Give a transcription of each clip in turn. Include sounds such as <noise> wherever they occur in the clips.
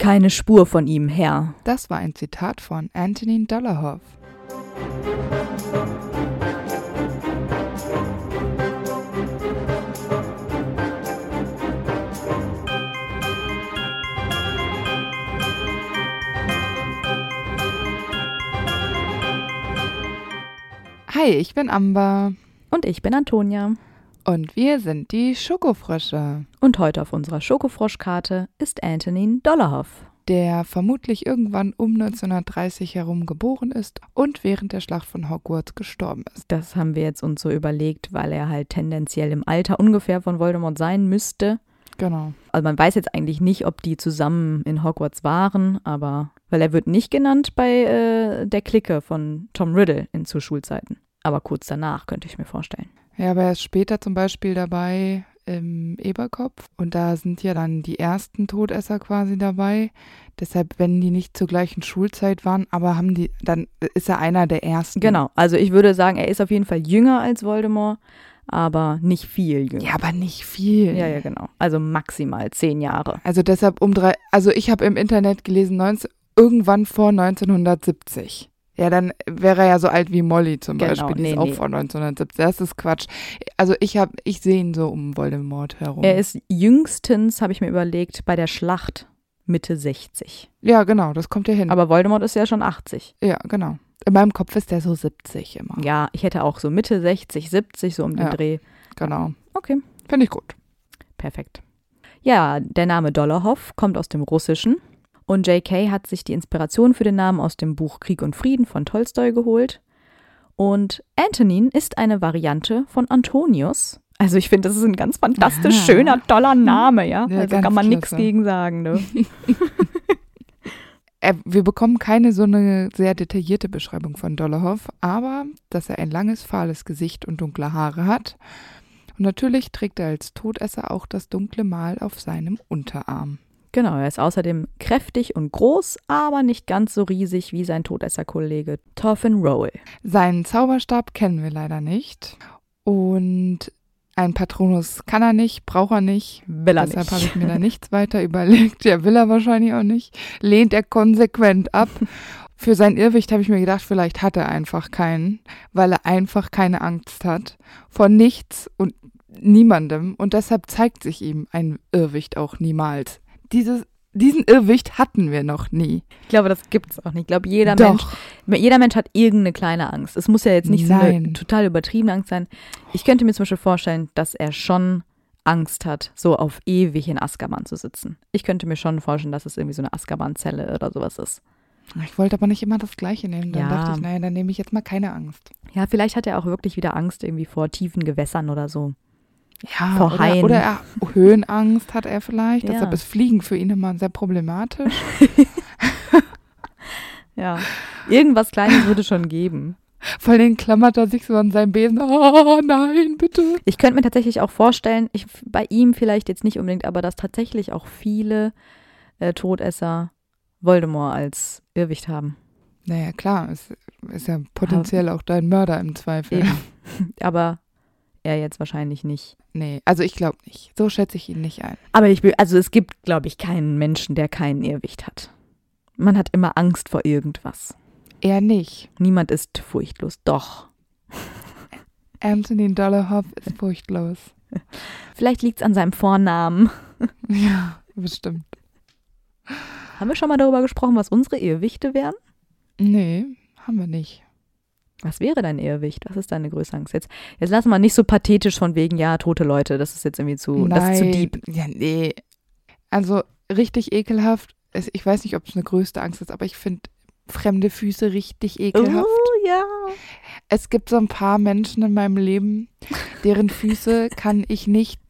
Keine Spur von ihm, Herr. Das war ein Zitat von Antonin Dollahoff. Hi, ich bin Amber Und ich bin Antonia. Und wir sind die Schokofrösche, Und heute auf unserer Schokofroschkarte ist Antonin Dollarhoff. der vermutlich irgendwann um 1930 herum geboren ist und während der Schlacht von Hogwarts gestorben ist. Das haben wir jetzt uns so überlegt, weil er halt tendenziell im Alter ungefähr von Voldemort sein müsste. Genau. Also man weiß jetzt eigentlich nicht, ob die zusammen in Hogwarts waren, aber weil er wird nicht genannt bei äh, der Clique von Tom Riddle in zu Schulzeiten. Aber kurz danach könnte ich mir vorstellen. Ja, aber er ist später zum Beispiel dabei im Eberkopf und da sind ja dann die ersten Todesser quasi dabei. Deshalb, wenn die nicht zur gleichen Schulzeit waren, aber haben die, dann ist er einer der ersten. Genau, also ich würde sagen, er ist auf jeden Fall jünger als Voldemort, aber nicht viel jünger. Ja, aber nicht viel. ja, ja genau. Also maximal zehn Jahre. Also deshalb um drei, also ich habe im Internet gelesen, 19, irgendwann vor 1970. Ja, dann wäre er ja so alt wie Molly zum Genau, Beispiel. Die nee, ist auch nee. vor 1970. Das ist Quatsch. Also ich habe, ich sehe ihn so um Voldemort herum. Er ist jüngstens, habe ich mir überlegt, bei der Schlacht Mitte 60. ja, genau, das kommt ja hin. Aber Voldemort ist ja schon 80. ja, genau. In meinem Kopf ist der so 70 immer. Ja, ich hätte auch so Mitte 60, 70, so um den Ja. Dreh. Genau. Okay, Finde ich gut. perfekt. Ja, der Name Dollarhoff kommt aus dem Russischen und J.K. hat sich die Inspiration für den Namen aus dem Buch Krieg und Frieden von Tolstoi geholt. Und Antonin ist eine Variante von Antonius. Also ich finde, das ist ein ganz fantastisch Aha. schöner, toller Name, ja. Ja, also kann man nichts gegen sagen, ne? <laughs> Wir bekommen keine so eine sehr detaillierte Beschreibung von Dollarhoff, aber dass er ein langes, fahles Gesicht und dunkle Haare hat. Und natürlich trägt er als Todesser auch das dunkle Mal auf seinem Unterarm. Genau, er ist außerdem kräftig und groß, aber nicht ganz so riesig wie sein Todesserkollege Toffin Rowell. Seinen Zauberstab kennen wir leider nicht. Und ein Patronus kann er nicht, braucht er nicht. Will er Deshalb habe ich mir da nichts weiter <laughs> überlegt. Ja, will er wahrscheinlich auch nicht. Lehnt er konsequent ab. <laughs> Für sein Irrwicht habe ich mir gedacht, vielleicht hat er einfach keinen, weil er einfach keine Angst hat. Vor nichts und niemandem. Und deshalb zeigt sich ihm ein Irrwicht auch niemals. Dieses, diesen Irrwicht hatten wir noch nie. Ich glaube, das gibt's auch nicht. Ich glaube, jeder Doch. Mensch, jeder Mensch hat irgendeine kleine Angst. Es muss ja jetzt nicht so eine Nein. total übertriebene Angst sein. Ich könnte mir zum Beispiel vorstellen, dass er schon Angst hat, so auf ewig in Azkaban zu sitzen. Ich könnte mir schon vorstellen, dass es irgendwie so eine Azkaban-Zelle oder sowas ist. Ich wollte aber nicht immer das Gleiche nehmen. Dann Ja. dachte ich, naja, dann nehme ich jetzt mal keine Angst. Ja, vielleicht hat er auch wirklich wieder Angst irgendwie vor tiefen Gewässern oder so. Ja, Vor oder, Haien. oder er, Höhenangst hat er vielleicht. Ja. Deshalb ist Fliegen für ihn immer sehr problematisch. <laughs> <laughs> Ja. Irgendwas Kleines würde schon geben. Vor allem klammert er sich so an seinem Besen. Oh nein, bitte. Ich könnte mir tatsächlich auch vorstellen, ich, bei ihm vielleicht jetzt nicht unbedingt, aber dass tatsächlich auch viele äh, Todesser Voldemort als Irrwicht haben. Naja, klar, ist, ist ja potenziell auch dein Mörder im Zweifel. Eben. <laughs> aber er jetzt wahrscheinlich nicht. Nee, also ich glaube nicht. So schätze ich ihn nicht ein. Aber ich will, also es gibt, glaube ich, keinen Menschen, der keinen Irrwicht hat. Man hat immer Angst vor irgendwas. Er nicht. Niemand ist furchtlos. Doch. <laughs> Anthony Dollarhoff ist furchtlos. <laughs> Vielleicht liegt es an seinem Vornamen. <laughs> Ja, bestimmt. Haben wir schon mal darüber gesprochen, was unsere Irrwichte wären? Nee, haben wir nicht. Was wäre dein Irrwicht? Was ist deine größte Angst? Jetzt, jetzt lass mal nicht so pathetisch von wegen, ja, tote Leute, das ist jetzt irgendwie zu, das ist zu deep. Ja, nee. Also richtig ekelhaft. Ich weiß nicht, ob es eine größte Angst ist, aber ich finde fremde Füße richtig ekelhaft. Oh, ja. Es gibt so ein paar Menschen in meinem Leben, deren Füße <laughs> kann ich nicht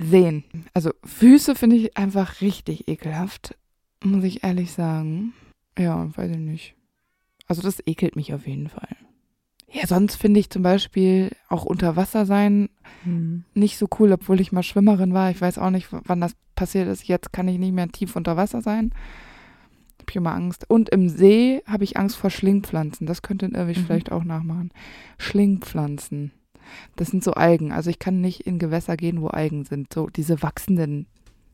sehen. Also Füße finde ich einfach richtig ekelhaft, muss ich ehrlich sagen. Ja, weiß ich nicht. Also das ekelt mich auf jeden Fall. Ja, sonst finde ich zum Beispiel auch unter Wasser sein Hm. nicht so cool, obwohl ich mal Schwimmerin war. Ich weiß auch nicht, wann das passiert ist. Jetzt kann ich nicht mehr tief unter Wasser sein. Hab ich immer Angst. Und im See habe ich Angst vor Schlingpflanzen. Das könnte Irrwicht Mhm. vielleicht auch nachmachen. Schlingpflanzen. Das sind so Algen. Also ich kann nicht in Gewässer gehen, wo Algen sind. So diese wachsenden.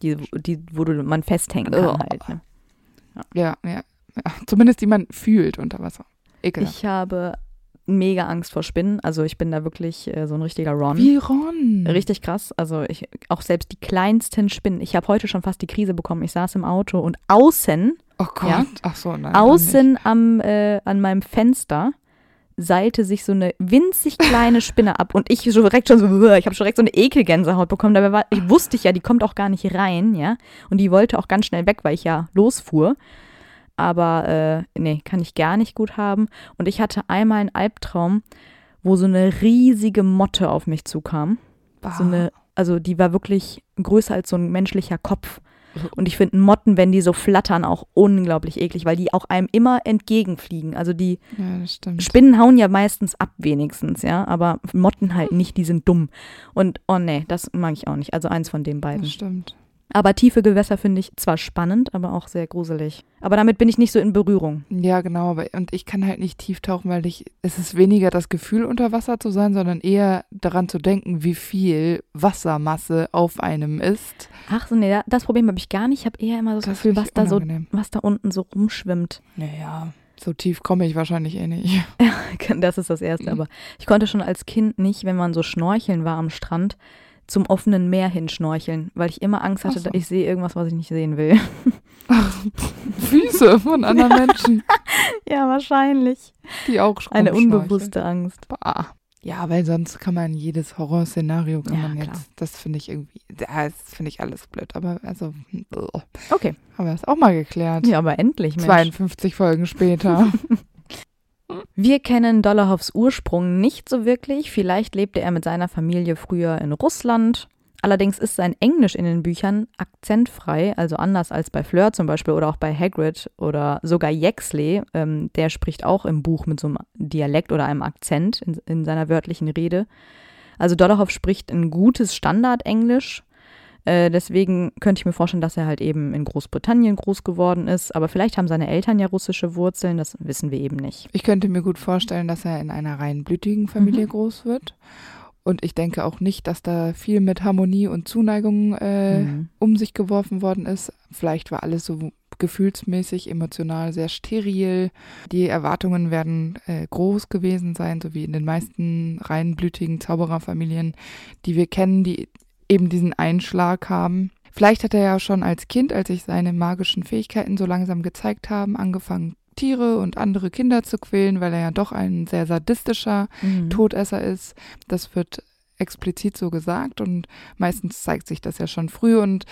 Die, die, wo du, man festhängen kann Oh. halt. Ne? Ja, ja. ja. Zumindest die man fühlt unter Wasser. Ekelhaft. Ich habe mega Angst vor Spinnen. Also ich bin da wirklich äh, so ein richtiger Ron. Wie Ron. Richtig krass. Also ich auch selbst die kleinsten Spinnen. Ich habe heute schon fast die Krise bekommen. Ich saß im Auto und außen, Oh Gott. Ja. Ach so, nein. außen am, äh, an meinem Fenster seilte sich so eine winzig kleine <laughs> Spinne ab und ich so direkt schon so, ich habe schon direkt so eine Ekelgänsehaut bekommen. Dabei war, ich wusste ich ja, die kommt auch gar nicht rein, ja. Und die wollte auch ganz schnell weg, weil ich ja losfuhr. Aber äh, nee, kann ich gar nicht gut haben. Und ich hatte einmal einen Albtraum, wo so eine riesige Motte auf mich zukam. nicht. So eine, also die war wirklich größer als so ein menschlicher Kopf. Und ich finde Motten, wenn die so flattern, auch unglaublich eklig, weil die auch einem immer entgegenfliegen. Also die Ja. Spinnen hauen ja meistens ab wenigstens, ja, aber Motten halt nicht, die sind dumm. Und oh nee, das mag ich auch nicht. Also eins von den beiden. Das stimmt. Aber tiefe Gewässer finde ich zwar spannend, aber auch sehr gruselig. Aber damit bin ich nicht so in Berührung. Ja, genau. Aber, und ich kann halt nicht tief tauchen, weil ich, es ist weniger das Gefühl, unter Wasser zu sein, sondern eher daran zu denken, wie viel Wassermasse auf einem ist. Ach so, nee, da- das Problem habe ich gar nicht. Ich habe eher immer so das, Das Gefühl, was da so, was da unten so rumschwimmt. Naja, so tief komme ich wahrscheinlich eh nicht. <laughs> Das ist das Erste. Mhm. Aber ich konnte schon als Kind nicht, wenn man so schnorcheln war am Strand, zum offenen Meer hin schnorcheln, weil ich immer Angst hatte, Ach so. dass ich sehe irgendwas, was ich nicht sehen will. <laughs> Füße von anderen Menschen, <laughs> ja, wahrscheinlich. die auch Eine unbewusste Angst. Bah. Ja, weil sonst kann man jedes Horrorszenario kann Ja, man jetzt, klar. das finde ich irgendwie, das finde ich alles blöd, aber also. Okay. haben wir das auch mal geklärt. Ja, aber endlich, Mensch. 52 Folgen später. <laughs> Wir kennen Dollarhoffs Ursprung nicht so wirklich. Vielleicht lebte er mit seiner Familie früher in Russland. Allerdings ist sein Englisch in den Büchern akzentfrei, also anders als bei Fleur zum Beispiel oder auch bei Hagrid oder sogar Yaxley. Ähm, der spricht auch im Buch mit so einem Dialekt oder einem Akzent in, in seiner wörtlichen Rede. Also Dollarhoff spricht ein gutes Standardenglisch. Äh, deswegen könnte ich mir vorstellen, dass er halt eben in Großbritannien groß geworden ist. Aber vielleicht haben seine Eltern ja russische Wurzeln, das wissen wir eben nicht. Ich könnte mir gut vorstellen, dass er in einer reinblütigen Familie Mhm. groß wird. Und ich denke auch nicht, dass da viel mit Harmonie und Zuneigung äh, Mhm. um sich geworfen worden ist. Vielleicht war alles so gefühlsmäßig, emotional sehr steril. Die Erwartungen werden äh, groß gewesen sein, so wie in den meisten reinblütigen Zaubererfamilien, die wir kennen, die eben diesen Einschlag haben. Vielleicht hat er ja schon als Kind, als sich seine magischen Fähigkeiten so langsam gezeigt haben, angefangen, Tiere und andere Kinder zu quälen, weil er ja doch ein sehr sadistischer Mhm. Todesser ist. Das wird explizit so gesagt und meistens zeigt sich das ja schon früh und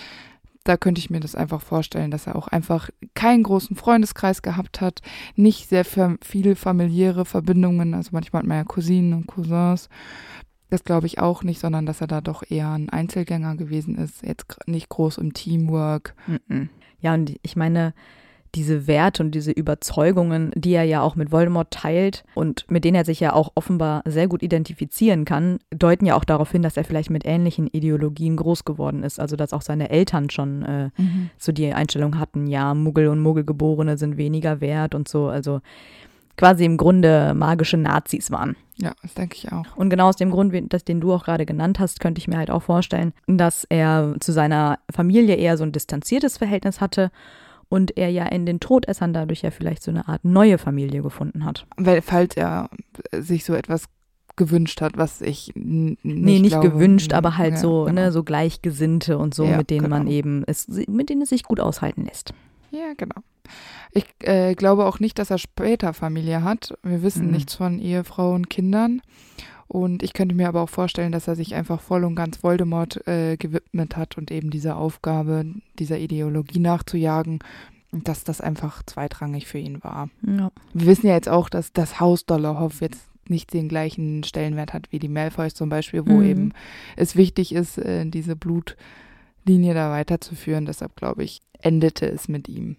da könnte ich mir das einfach vorstellen, dass er auch einfach keinen großen Freundeskreis gehabt hat, nicht sehr viele familiäre Verbindungen, also manchmal hat man ja Cousinen und Cousins. Das glaube ich auch nicht, sondern dass er da doch eher ein Einzelgänger gewesen ist, jetzt nicht groß im Teamwork. Mhm. Ja, und ich meine, diese Werte und diese Überzeugungen, die er ja auch mit Voldemort teilt und mit denen er sich ja auch offenbar sehr gut identifizieren kann, deuten ja auch darauf hin, dass er vielleicht mit ähnlichen Ideologien groß geworden ist. Also dass auch seine Eltern schon äh, so die Einstellung hatten, ja, Muggel und Muggelgeborene sind weniger wert und so. Also quasi im Grunde magische Nazis waren. Ja, das denke ich auch. Und genau aus dem Grund, wie- das, den du auch gerade genannt hast, könnte ich mir halt auch vorstellen, dass er zu seiner Familie eher so ein distanziertes Verhältnis hatte und er ja in den Todessern dadurch ja vielleicht so eine Art neue Familie gefunden hat. Weil, falls er sich so etwas gewünscht hat, was ich nicht nee, nicht glaube. gewünscht, aber halt Ja, so, genau. ne, so Gleichgesinnte und so, Ja, mit denen man genau. eben, es, mit denen es sich gut aushalten lässt. Ja, genau. Ich äh, glaube auch nicht, dass er später Familie hat. Wir wissen Mhm. nichts von Ehefrau und Kindern. Und ich könnte mir aber auch vorstellen, dass er sich einfach voll und ganz Voldemort äh, gewidmet hat und eben dieser Aufgabe, dieser Ideologie nachzujagen. Dass das einfach zweitrangig für ihn war. Ja. Wir wissen ja jetzt auch, dass das Haus Dollarhoff jetzt nicht den gleichen Stellenwert hat wie die Malfoys zum Beispiel, wo Mhm. eben es wichtig ist, äh, diese Blutlinie da weiterzuführen. Deshalb glaube ich, endete es mit ihm.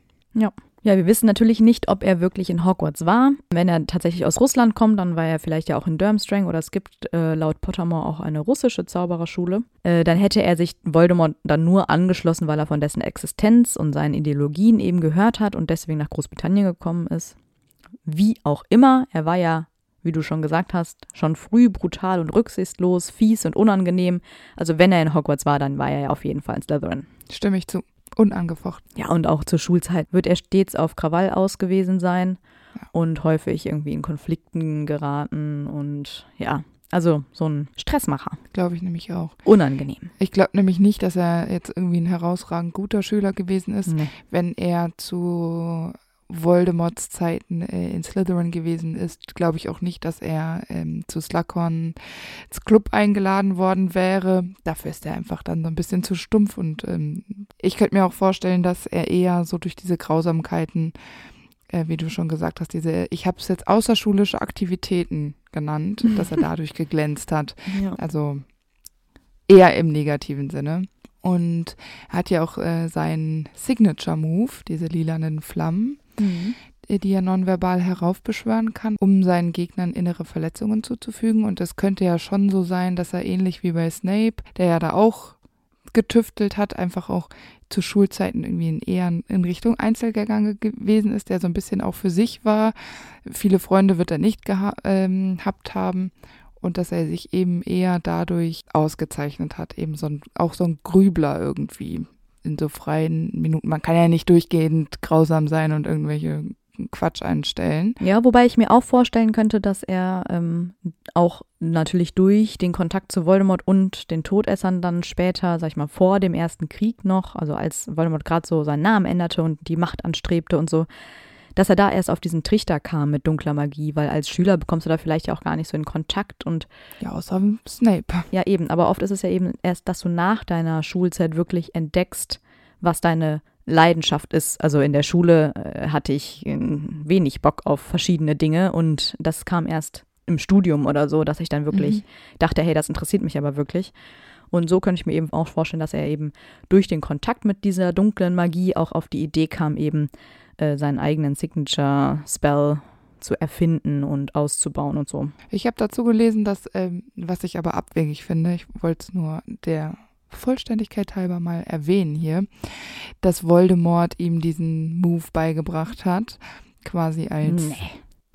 Ja, wir wissen natürlich nicht, ob er wirklich in Hogwarts war. Wenn er tatsächlich aus Russland kommt, dann war er vielleicht ja auch in Durmstrang oder es gibt äh, laut Pottermore auch eine russische Zaubererschule. Äh, dann hätte er sich Voldemort dann nur angeschlossen, weil er von dessen Existenz und seinen Ideologien eben gehört hat und deswegen nach Großbritannien gekommen ist. Wie auch immer, er war ja, wie du schon gesagt hast, schon früh brutal und rücksichtslos, fies und unangenehm. Also wenn er in Hogwarts war, dann war er ja auf jeden Fall in Slytherin. Stimme ich zu. Unangefochten. Ja, und auch zur Schulzeit wird er stets auf Krawall aus gewesen sein Ja. und häufig irgendwie in Konflikten geraten und ja, also so ein Stressmacher. Glaube ich nämlich auch. Unangenehm. Ich glaube nämlich nicht, dass er jetzt irgendwie ein herausragend guter Schüler gewesen ist, Nee. wenn er zu Voldemorts Zeiten äh, in Slytherin gewesen ist, glaube ich auch nicht, dass er ähm, zu Slughorns Club eingeladen worden wäre. Dafür ist er einfach dann so ein bisschen zu stumpf und ähm, ich könnte mir auch vorstellen, dass er eher so durch diese Grausamkeiten, äh, wie du schon gesagt hast, diese, ich habe es jetzt außerschulische Aktivitäten genannt, dass er dadurch geglänzt hat. Ja. Also eher im negativen Sinne. Und er hat ja auch äh, seinen Signature Move, diese lilanen Flammen, Mhm. die er nonverbal heraufbeschwören kann, um seinen Gegnern innere Verletzungen zuzufügen. Und es könnte ja schon so sein, dass er ähnlich wie bei Snape, der ja da auch getüftelt hat, einfach auch zu Schulzeiten irgendwie in eher in Richtung Einzelgänger gewesen ist, der so ein bisschen auch für sich war. Viele Freunde wird er nicht ähm, gehabt haben und dass er sich eben eher dadurch ausgezeichnet hat, eben so ein, auch so ein Grübler irgendwie in so freien Minuten. Man kann ja nicht durchgehend grausam sein und irgendwelche Quatsch einstellen. Ja, wobei ich mir auch vorstellen könnte, dass er ähm, auch natürlich durch den Kontakt zu Voldemort und den Todessern dann später, sag ich mal, vor dem ersten Krieg noch, also als Voldemort gerade so seinen Namen änderte und die Macht anstrebte und so, dass er da erst auf diesen Trichter kam mit dunkler Magie, weil als Schüler bekommst du da vielleicht ja auch gar nicht so in Kontakt und Ja, außer Snape. ja eben, aber oft ist es ja eben erst, dass du nach deiner Schulzeit wirklich entdeckst, was deine Leidenschaft ist. Also in der Schule äh, hatte ich äh, wenig Bock auf verschiedene Dinge und das kam erst im Studium oder so, dass ich dann wirklich Mhm. dachte, hey, das interessiert mich aber wirklich. Und so könnte ich mir eben auch vorstellen, dass er eben durch den Kontakt mit dieser dunklen Magie auch auf die Idee kam, eben äh, seinen eigenen Signature-Spell zu erfinden und auszubauen und so. Ich habe dazu gelesen, dass, ähm, was ich aber abwegig finde, ich wollte es nur der Vollständigkeit halber mal erwähnen hier, dass Voldemort ihm diesen Move beigebracht hat, quasi als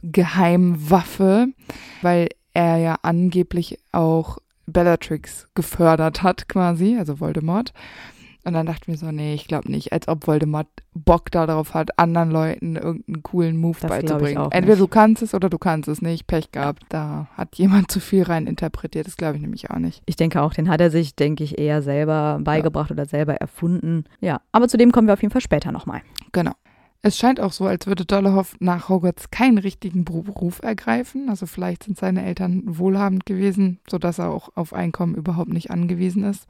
Geheimwaffe, weil er ja angeblich auch Bellatrix gefördert hat, quasi, also Voldemort. Und dann dachte ich mir so, nee, ich glaube nicht, als ob Voldemort Bock darauf hat, anderen Leuten irgendeinen coolen Move Das beizubringen. Entweder du kannst es oder du kannst es nicht. Pech gehabt. Da hat jemand <laughs> zu viel rein interpretiert. Das glaube ich nämlich auch nicht. Ich denke auch, den hat er sich, denke ich, eher selber beigebracht oder selber erfunden. Ja, aber zu dem kommen wir auf jeden Fall später nochmal. Genau. Es scheint auch so, als würde Dollarhoff nach Hogwarts keinen richtigen Beruf ergreifen. Also vielleicht sind seine Eltern wohlhabend gewesen, sodass er auch auf Einkommen überhaupt nicht angewiesen ist.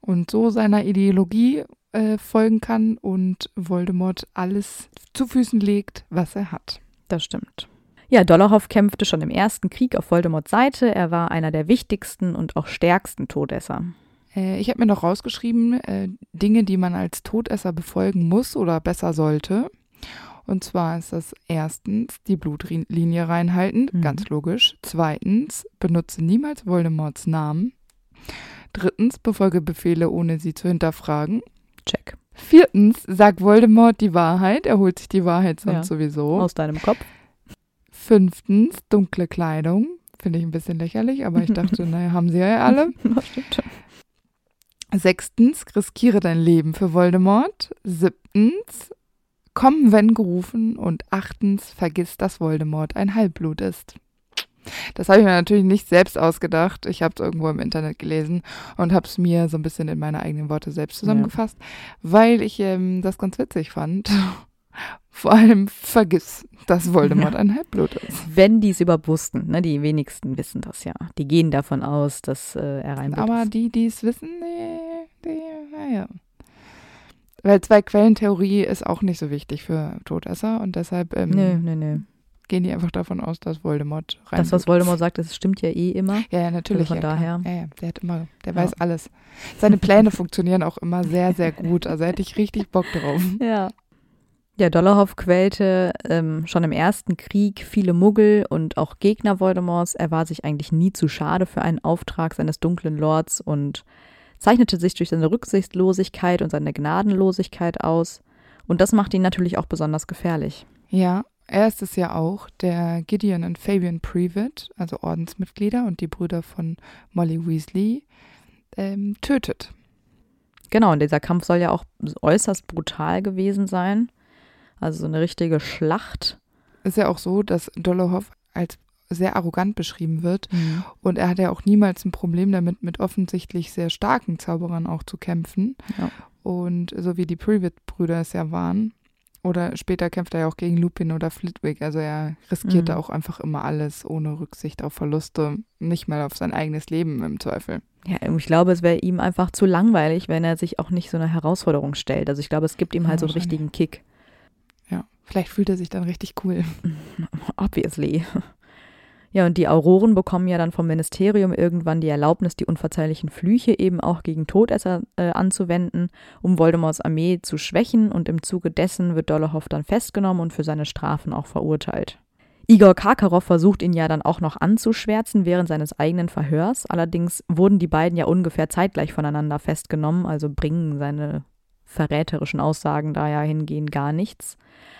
Und so seiner Ideologie äh, folgen kann und Voldemort alles zu Füßen legt, was er hat. Das stimmt. Ja, Dollarhoff kämpfte schon im ersten Krieg auf Voldemorts Seite. Er war einer der wichtigsten und auch stärksten Todesser. Äh, ich habe mir noch rausgeschrieben, äh, Dinge, die man als Todesser befolgen muss oder besser sollte. Und zwar ist das erstens die Blutlinie reinhalten, Mhm. ganz logisch. Zweitens, benutze niemals Voldemorts Namen. Drittens, befolge Befehle, ohne sie zu hinterfragen. Check. Viertens, sag Voldemort die Wahrheit. Er holt sich die Wahrheit sonst Ja. sowieso. Aus deinem Kopf. Fünftens, dunkle Kleidung. Finde ich ein bisschen lächerlich, aber ich <laughs> dachte, naja, haben sie ja alle. <laughs> Sechstens, riskiere dein Leben für Voldemort. Siebtens, komm, wenn gerufen. Und achtens, vergiss, dass Voldemort ein Halbblut ist. Das habe ich mir natürlich nicht selbst ausgedacht. Ich habe es irgendwo im Internet gelesen und habe es mir so ein bisschen in meine eigenen Worte selbst zusammengefasst, weil ich ähm, das ganz witzig fand. <laughs> Vor allem vergiss, dass Voldemort ein Halbblut ist. Wenn die es überhaupt wussten, ne? die wenigsten wissen das ja. Die gehen davon aus, dass äh, er ein Aber ist. die, die es wissen, die, die, naja. Weil Zwei-Quellen-Theorie ist auch nicht so wichtig für Todesser und deshalb ähm, Nö, nö, nö. Gehen die einfach davon aus, dass Voldemort rein. Das, was Voldemort sagt, das stimmt ja eh immer. Ja, ja, natürlich. Also von ja, daher. Ja, ja, der hat immer, der weiß alles. Seine Pläne funktionieren auch immer sehr, sehr gut. Also hätte ich richtig Bock drauf. <laughs> Ja. Ja, Dollarhoff quälte ähm, schon im ersten Krieg viele Muggel und auch Gegner Voldemorts. Er war sich eigentlich nie zu schade für einen Auftrag seines dunklen Lords und zeichnete sich durch seine Rücksichtslosigkeit und seine Gnadenlosigkeit aus. Und das macht ihn natürlich auch besonders gefährlich. Ja, er ist es ja auch, der Gideon und Fabian Previtt, also Ordensmitglieder und die Brüder von Molly Weasley, ähm, tötet. Genau, und dieser Kampf soll ja auch äußerst brutal gewesen sein. Also so eine richtige Schlacht. Ist ja auch so, dass Dolohov als sehr arrogant beschrieben wird. Mhm. Und er hat ja auch niemals ein Problem damit, mit offensichtlich sehr starken Zauberern auch zu kämpfen. Ja. Und so wie die Privet-Brüder es ja waren. Oder später kämpft er ja auch gegen Lupin oder Flitwick. Also er riskierte Mhm. auch einfach immer alles ohne Rücksicht auf Verluste, nicht mal auf sein eigenes Leben im Zweifel. Ja, ich glaube, es wäre ihm einfach zu langweilig, wenn er sich auch nicht so eine Herausforderung stellt. Also ich glaube, es gibt ihm halt Ja, so einen richtigen Kick. Ja, vielleicht fühlt er sich dann richtig cool. <laughs> Obviously. Ja, und die Auroren bekommen ja dann vom Ministerium irgendwann die Erlaubnis, die unverzeihlichen Flüche eben auch gegen Todesser äh, anzuwenden, um Voldemorts Armee zu schwächen und im Zuge dessen wird Dolohov dann festgenommen und für seine Strafen auch verurteilt. Igor Karkaroff versucht ihn ja dann auch noch anzuschwärzen während seines eigenen Verhörs, allerdings wurden die beiden ja ungefähr zeitgleich voneinander festgenommen, also bringen seine verräterischen Aussagen da ja hingehend gar nichts.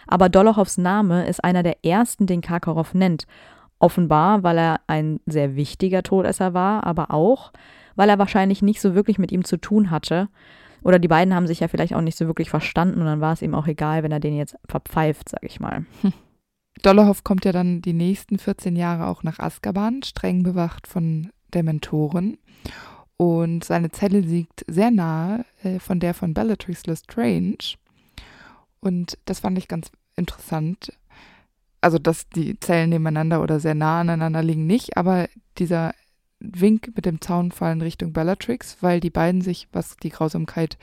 Aber Dolohovs Name ist einer der ersten, den Karkaroff nennt. Offenbar, weil er ein sehr wichtiger Todesser war, aber auch, weil er wahrscheinlich nicht so wirklich mit ihm zu tun hatte. Oder die beiden haben sich ja vielleicht auch nicht so wirklich verstanden und dann war es ihm auch egal, wenn er den jetzt verpfeift, sag ich mal. <laughs> Dolohov kommt ja dann die nächsten 14 Jahre auch nach Azkaban, streng bewacht von Dementoren. Und seine Zelle liegt sehr nahe äh, von der von Bellatrix Lestrange. Und das fand ich ganz interessant. Also, dass die Zellen nebeneinander oder sehr nah aneinander liegen, nicht, aber dieser Wink mit dem Zaunfall in Richtung Bellatrix, weil die beiden sich, was die Grausamkeit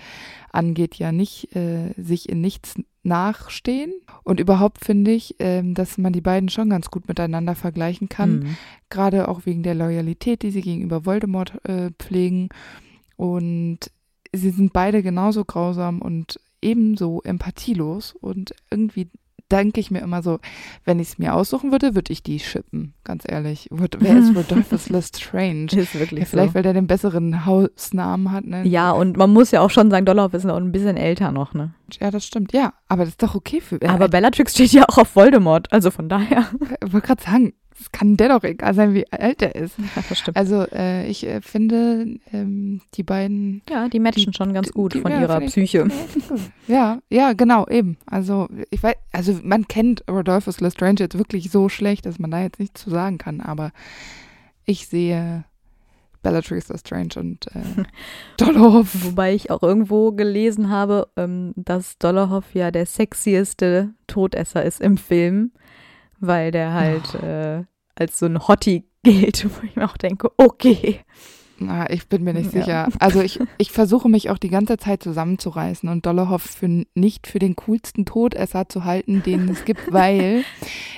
angeht, ja nicht äh, sich in nichts nachstehen. Und überhaupt finde ich, ähm, dass man die beiden schon ganz gut miteinander vergleichen kann Mhm. gerade auch wegen der Loyalität, die sie gegenüber Voldemort äh, pflegen. Und sie sind beide genauso grausam und ebenso empathielos. Und irgendwie denke ich mir immer so, wenn ich es mir aussuchen würde, würde ich die shippen, ganz ehrlich. Wer ist <laughs> Rodolphus Lestrange? Ist wirklich Ja, vielleicht, so. weil der den besseren Hausnamen hat. Ne? Ja, und man muss ja auch schon sagen, Dolohov ist noch ein bisschen älter noch, ne? ja, das stimmt. Ja, aber das ist doch okay für. Aber Bellatrix steht ja auch auf Voldemort, also von daher. ich wollte gerade sagen, es kann der doch egal sein, wie alt er ist. Ja, das stimmt. Also äh, ich äh, finde, ähm, die beiden Ja, die matchen Die- schon ganz gut die- von ja, ihrer Psyche. Ja, ja, genau, eben. Also ich weiß, also man kennt Rodolphus Lestrange jetzt wirklich so schlecht, dass man da jetzt nichts zu sagen kann, aber ich sehe Bellatrix Lestrange und äh, <laughs> Dolohov. Wobei ich auch irgendwo gelesen habe, ähm, dass Dolohov ja der sexieste Todesser ist im Film, weil der halt äh, als so ein Hottie <laughs> gilt, wo ich mir auch denke, okay. Na, ich bin mir nicht Ja. sicher. Also ich, ich versuche mich auch die ganze Zeit zusammenzureißen und Dolohov für, nicht für den coolsten Todesser zu halten, den es gibt, <laughs> weil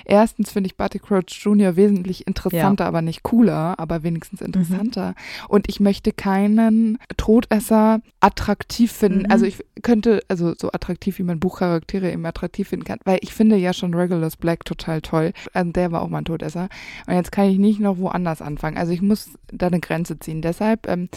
erstens finde ich Barty Crouch Jr. wesentlich interessanter, aber nicht cooler, aber wenigstens interessanter. Und ich möchte keinen Todesser attraktiv finden. Mhm. Also ich könnte, also so attraktiv, wie man Buchcharaktere eben attraktiv finden kann, weil ich finde ja schon Regulus Black total toll. Also der war auch mal ein Todesser. Und jetzt kann ich nicht noch woanders anfangen. Also ich muss da eine Grenze ziehen. Deshalb ähm,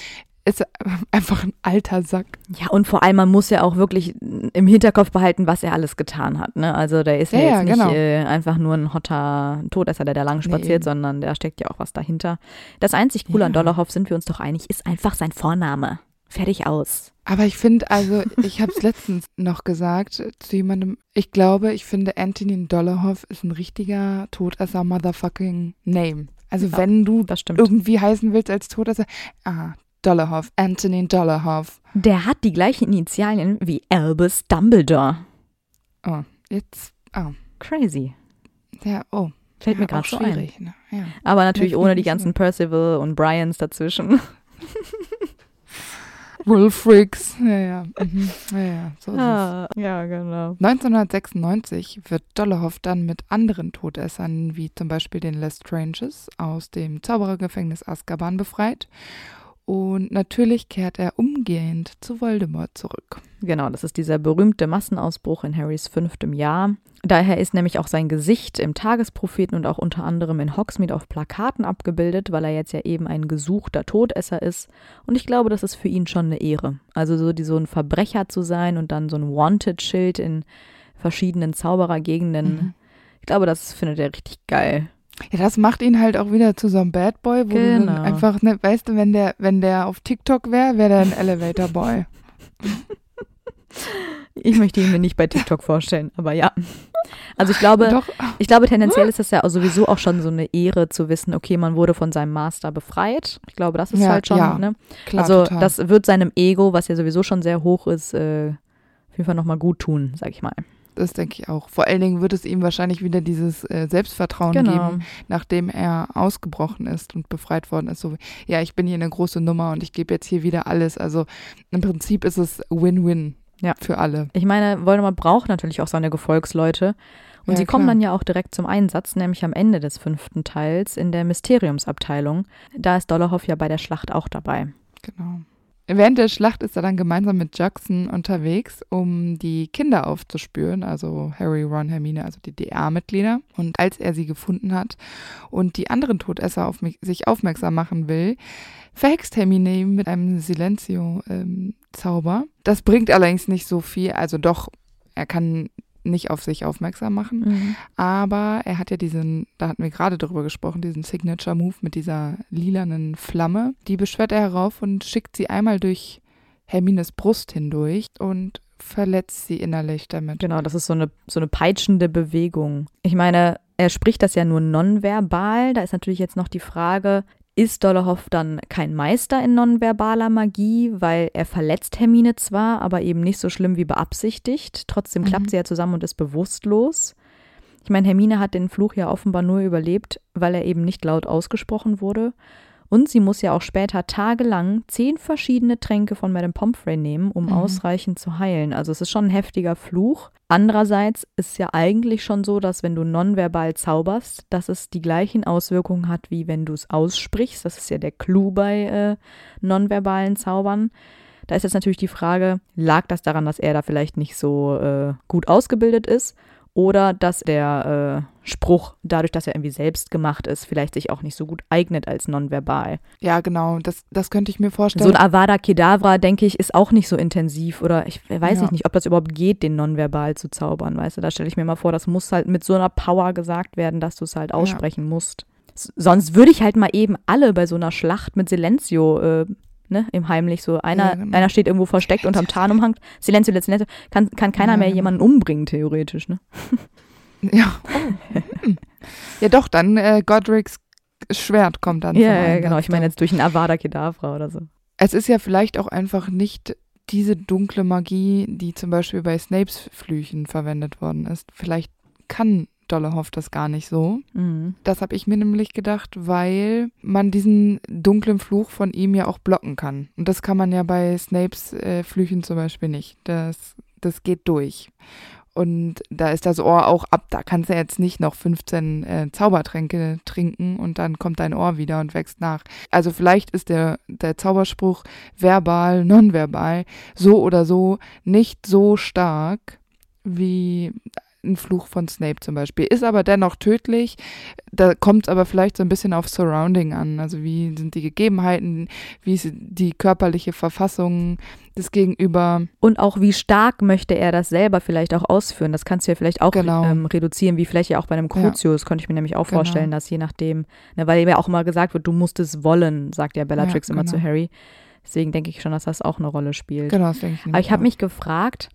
ist er <laughs> einfach ein alter Sack. Ja, und vor allem, man muss ja auch wirklich im Hinterkopf behalten, was er alles getan hat. Ne? Also der ist ja, Ja, ja, jetzt nicht genau. äh, einfach nur ein hotter Todesser, der da lang Nee, spaziert, eben. sondern da steckt ja auch was dahinter. Das einzig Coole an Ja. Dolohov, sind wir uns doch einig, ist einfach sein Vorname. Fertig aus. Aber ich finde, also, ich habe es <laughs> letztens noch gesagt zu jemandem, ich glaube, ich finde Anthony Dolohov ist ein richtiger Todesser Motherfucking Name. Also Ja, wenn du irgendwie heißen willst als Todesser, ah, Dolohov, Anthony Dolohov. Der hat die gleichen Initialien wie Albus Dumbledore. Oh, jetzt, oh, Crazy. ja, oh. Fällt mir ja, gerade so schwierig, Ne? Ja. Aber natürlich ohne die ganzen. Percival und Bryans dazwischen. <laughs> Wolfrix, ja, ja, mhm. ja, ja, so ist es. Ah, ja, genau. 1996 wird Dolohov dann mit anderen Todessern, wie zum Beispiel den Lestranges, aus dem Zauberergefängnis Azkaban befreit. Und natürlich kehrt er umgehend zu Voldemort zurück. Genau, das ist dieser berühmte Massenausbruch in Harrys fünftem Jahr. Daher ist nämlich auch sein Gesicht im Tagespropheten und auch unter anderem in Hogsmeade auf Plakaten abgebildet, weil er jetzt ja eben ein gesuchter Todesser ist. Und ich glaube, das ist für ihn schon eine Ehre. Also so, die, so ein Verbrecher zu sein und dann so ein Wanted-Schild in verschiedenen Zauberergegenden. Mhm. Ich glaube, das findet er richtig geil. Ja, das macht ihn halt auch wieder zu so einem Bad Boy, wo du Genau. dann einfach, ne, weißt du, wenn der, wenn der auf TikTok wäre, wäre der ein <laughs> Elevator Boy. Ich möchte ihn mir nicht bei TikTok vorstellen, aber ja. Also ich glaube, Doch, ich glaube, tendenziell ist das ja sowieso auch schon so eine Ehre zu wissen, okay, man wurde von seinem Master befreit. Ich glaube, das ist Ja, halt schon, ja, ne? klar, also total. das wird seinem Ego, was ja sowieso schon sehr hoch ist, äh, auf jeden Fall nochmal gut tun, sag ich mal. Das denke ich auch. Vor allen Dingen wird es ihm wahrscheinlich wieder dieses äh, Selbstvertrauen Genau. geben, nachdem er ausgebrochen ist und befreit worden ist. So, ja, ich bin hier eine große Nummer und ich gebe jetzt hier wieder alles. Also im Prinzip ist es Win-Win Ja. für alle. Ich meine, Voldemort braucht natürlich auch seine Gefolgsleute. Und Ja, sie kommen klar. dann ja auch direkt zum Einsatz, nämlich am Ende des fünften Teils in der Mysteriumsabteilung. Da ist Dollarhoff ja bei der Schlacht auch dabei. Genau. Während der Schlacht ist er dann gemeinsam mit Jackson unterwegs, um die Kinder aufzuspüren, also Harry, Ron, Hermine, also die DR-Mitglieder. Und als er sie gefunden hat und die anderen Todesser auf sich aufmerksam machen will, verhext Hermine ihn mit einem Silenzio-Zauber. das bringt allerdings nicht so viel, also doch, er kann nicht auf sich aufmerksam machen. Aber er hat ja diesen, da hatten wir gerade drüber gesprochen, diesen Signature Move mit dieser lilanen Flamme. Die beschwert er herauf und schickt sie einmal durch Hermines Brust hindurch und verletzt sie innerlich damit. Genau, das ist so eine, so eine peitschende Bewegung. Ich meine, er spricht das ja nur nonverbal. Da ist natürlich jetzt noch die Frage, ist Dollarhoff dann kein Meister in nonverbaler Magie, weil er verletzt Hermine zwar, aber eben nicht so schlimm wie beabsichtigt. Trotzdem klappt Mhm. sie ja zusammen und ist bewusstlos. Ich meine, Hermine hat den Fluch ja offenbar nur überlebt, weil er eben nicht laut ausgesprochen wurde. Und sie muss ja auch später tagelang zehn verschiedene Tränke von Madame Pomfrey nehmen, um Mhm. ausreichend zu heilen. Also es ist schon ein heftiger Fluch. Andererseits ist es ja eigentlich schon so, dass wenn du nonverbal zauberst, dass es die gleichen Auswirkungen hat, wie wenn du es aussprichst. Das ist ja der Clou bei äh, nonverbalen Zaubern. Da ist jetzt natürlich die Frage, lag das daran, dass er da vielleicht nicht so äh, gut ausgebildet ist? Oder dass der äh, Spruch, dadurch, dass er irgendwie selbst gemacht ist, vielleicht sich auch nicht so gut eignet als nonverbal. Ja, genau, das, das könnte ich mir vorstellen. So ein Avada Kedavra, denke ich, ist auch nicht so intensiv. Oder ich weiß Ja. ich nicht, ob das überhaupt geht, den nonverbal zu zaubern. Weißt du, da stelle ich mir mal vor, das muss halt mit so einer Power gesagt werden, dass du es halt aussprechen musst. S sonst würde ich halt mal eben alle bei so einer Schlacht mit Silencio, äh, ne, im Heimlich so. Einer, Ja, genau. einer steht irgendwo versteckt unterm Tarnumhang. Silencio, Silencio. Kann, kann keiner Ja, mehr genau. jemanden umbringen, theoretisch, ne? <laughs> ja. Oh. hm. ja, doch, dann äh, Godric's Schwert kommt dann. Ja, ja, genau. Ich meine jetzt durch ein Avada Kedavra oder so. Es ist ja vielleicht auch einfach nicht diese dunkle Magie, die zum Beispiel bei Snapes Flüchen verwendet worden ist. Vielleicht kann Dollarhoff das gar nicht so. Mhm. Das habe ich mir nämlich gedacht, weil man diesen dunklen Fluch von ihm ja auch blocken kann. Und das kann man ja bei Snapes äh, Flüchen zum Beispiel nicht. Das, das geht durch. Und da ist das Ohr auch ab. Da kannst du jetzt nicht noch 15 äh, Zaubertränke trinken und dann kommt dein Ohr wieder und wächst nach. Also vielleicht ist der, der Zauberspruch verbal, nonverbal so oder so nicht so stark wie ein Fluch von Snape zum Beispiel. Ist aber dennoch tödlich. Da kommt es aber vielleicht so ein bisschen auf Surrounding an. Also wie sind die Gegebenheiten, wie ist die körperliche Verfassung des Gegenüber. Und auch wie stark möchte er das selber vielleicht auch ausführen. Das kannst du ja vielleicht auch Genau. ähm, reduzieren, wie vielleicht ja auch bei einem Ja. Crucius, könnte ich mir nämlich auch Genau. vorstellen, dass je nachdem, ne, weil ja auch immer gesagt wird, du musst es wollen, sagt ja Bellatrix Ja, immer genau. zu Harry. Deswegen denke ich schon, dass das auch eine Rolle spielt. Genau, das denke ich. Aber ich habe mich gefragt,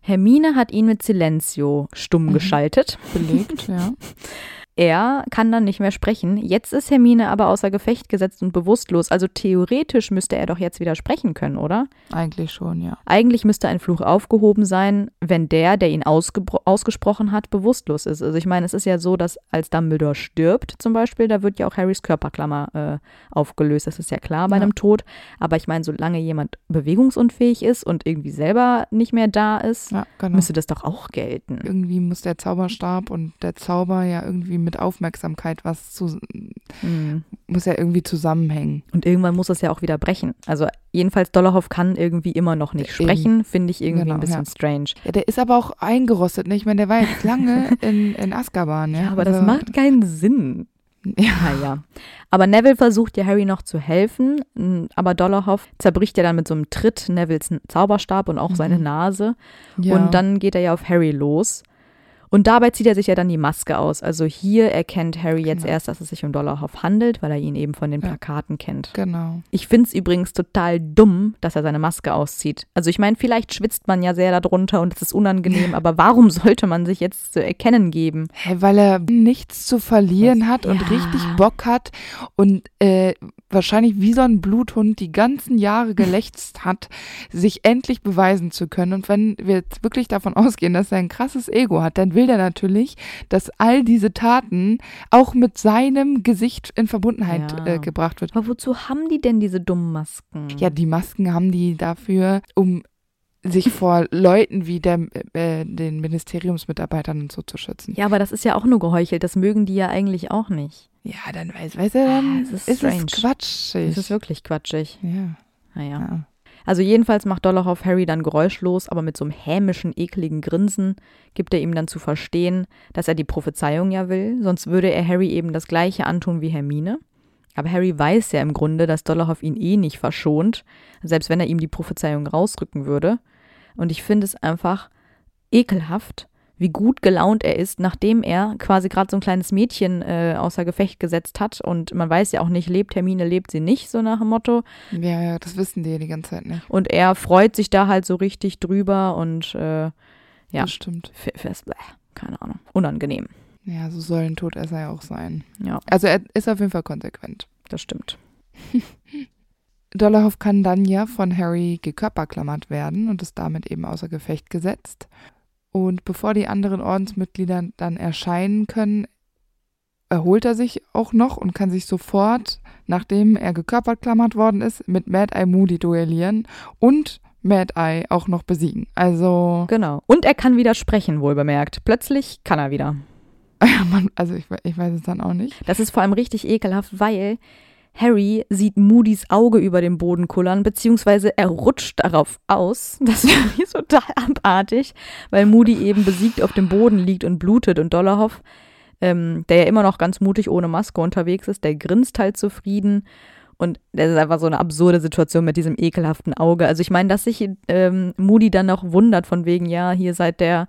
Hermine hat ihn mit Silencio stumm Mhm. geschaltet. belegt, ja. <laughs> Er kann dann nicht mehr sprechen. Jetzt ist Hermine aber außer Gefecht gesetzt und bewusstlos. Also theoretisch müsste er doch jetzt wieder sprechen können, oder? Eigentlich schon, ja. Eigentlich müsste ein Fluch aufgehoben sein, wenn der, der ihn ausgesprochen hat, bewusstlos ist. Also ich meine, es ist ja so, dass als Dumbledore stirbt zum Beispiel, da wird ja auch Harrys Körperklammer äh, aufgelöst. Das ist ja klar bei Ja. einem Tod. Aber ich meine, solange jemand bewegungsunfähig ist und irgendwie selber nicht mehr da ist, Ja, genau. müsste das doch auch gelten. irgendwie muss der Zauberstab und der Zauber ja irgendwie mit Aufmerksamkeit was zu, Mhm. muss ja irgendwie zusammenhängen. Und irgendwann muss es ja auch wieder brechen. Also jedenfalls Dollarhoff kann irgendwie immer noch nicht Eben. sprechen, finde ich irgendwie Genau, ein bisschen ja. strange. Ja, der ist aber auch eingerostet, nicht? Ich meine, der war jetzt lange <laughs> in, in Azkaban, ja. Ja, aber das Also, macht keinen Sinn. Ja, Naja. Aber Neville versucht ja Harry noch zu helfen, aber Dollarhoff zerbricht ja dann mit so einem Tritt Nevilles Zauberstab und auch Mhm. seine Nase. ja. Und dann geht er ja auf Harry los. Und dabei zieht er sich ja dann die Maske aus. Also hier erkennt Harry jetzt Genau. erst, dass es sich um Dollarhoff handelt, weil er ihn eben von den Ja. Plakaten kennt. Genau. Ich finde es übrigens total dumm, dass er seine Maske auszieht. Also ich meine, vielleicht schwitzt man ja sehr darunter und es ist unangenehm, <laughs> aber warum sollte man sich jetzt zu erkennen geben? Hä, weil er nichts zu verlieren hat und Ja. richtig Bock hat und äh, wahrscheinlich wie so ein Bluthund die ganzen Jahre gelächzt <laughs> hat, sich endlich beweisen zu können. Und wenn wir jetzt wirklich davon <laughs> ausgehen, dass er ein krasses Ego hat, dann will er natürlich, dass all diese Taten auch mit seinem Gesicht in Verbundenheit Ja. äh, gebracht wird. Aber wozu haben die denn diese dummen Masken? Ja, die Masken haben die dafür, um sich <laughs> vor Leuten wie der, äh, den Ministeriumsmitarbeitern und so zu schützen. Ja, aber das ist ja auch nur geheuchelt. Das mögen die ja eigentlich auch nicht. Ja, dann weiß, weiß er, dann Ah, ist, es ist es strange. quatschig. Das ist wirklich quatschig. ja, Naja. ja. Also jedenfalls macht Dollarhoff Harry dann geräuschlos, aber mit so einem hämischen, ekligen Grinsen gibt er ihm dann zu verstehen, dass er die Prophezeiung ja will, sonst würde er Harry eben das gleiche antun wie Hermine. Aber Harry weiß ja im Grunde, dass Dollarhoff ihn eh nicht verschont, selbst wenn er ihm die Prophezeiung rausrücken würde. Und ich finde es einfach ekelhaft, wie gut gelaunt er ist, nachdem er quasi gerade so ein kleines Mädchen äh, außer Gefecht gesetzt hat. Und man weiß ja auch nicht, lebt Hermine, lebt sie nicht, so nach dem Motto. ja, ja, das wissen die ja die ganze Zeit nicht. Und er freut sich da halt so richtig drüber und äh, Ja. Das stimmt. keine Ahnung, unangenehm. Ja, so soll ein Todesser ja auch sein. Ja, Also er ist auf jeden Fall konsequent. das stimmt. <laughs> Dollarhoff kann dann ja von Harry gekörperklammert werden und ist damit eben außer Gefecht gesetzt. Und bevor die anderen Ordensmitglieder dann erscheinen können, erholt er sich auch noch und kann sich sofort, nachdem er gekörperklammert worden ist, mit Mad Eye Moody duellieren und Mad Eye auch noch besiegen. Also, Genau. Und er kann wieder sprechen, wohl bemerkt. Plötzlich kann er wieder. <laughs> man, also ich, ich weiß es dann auch nicht. Das ist vor allem richtig ekelhaft, weil Harry sieht Moody's Auge über dem Boden kullern, beziehungsweise er rutscht darauf aus. <laughs> Das ich total abartig, weil Moody eben besiegt auf dem Boden liegt und blutet und Dollarhoff, ähm, der ja immer noch ganz mutig ohne Maske unterwegs ist, der grinst halt zufrieden. Und das ist einfach so eine absurde Situation mit diesem ekelhaften Auge. Also ich meine, dass sich ähm, Moody dann noch wundert von wegen, ja, hier seit der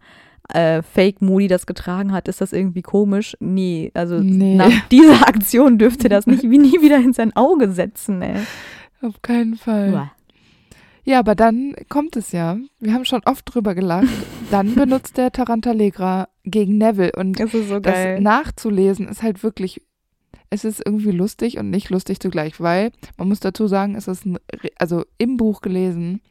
äh, Fake Moody das getragen hat, ist das irgendwie komisch. Nee, also Nee. nach <laughs> dieser Aktion dürfte das nicht wie nie wieder in sein Auge setzen, ey. Auf keinen Fall. Uah. Ja, aber dann kommt es ja. Wir haben schon oft drüber gelacht. <laughs> Dann benutzt der Tarantalegra gegen Neville. Und Das ist so das nachzulesen ist halt wirklich, es ist irgendwie lustig und nicht lustig zugleich, weil man muss dazu sagen, es ist ein, also im Buch gelesen,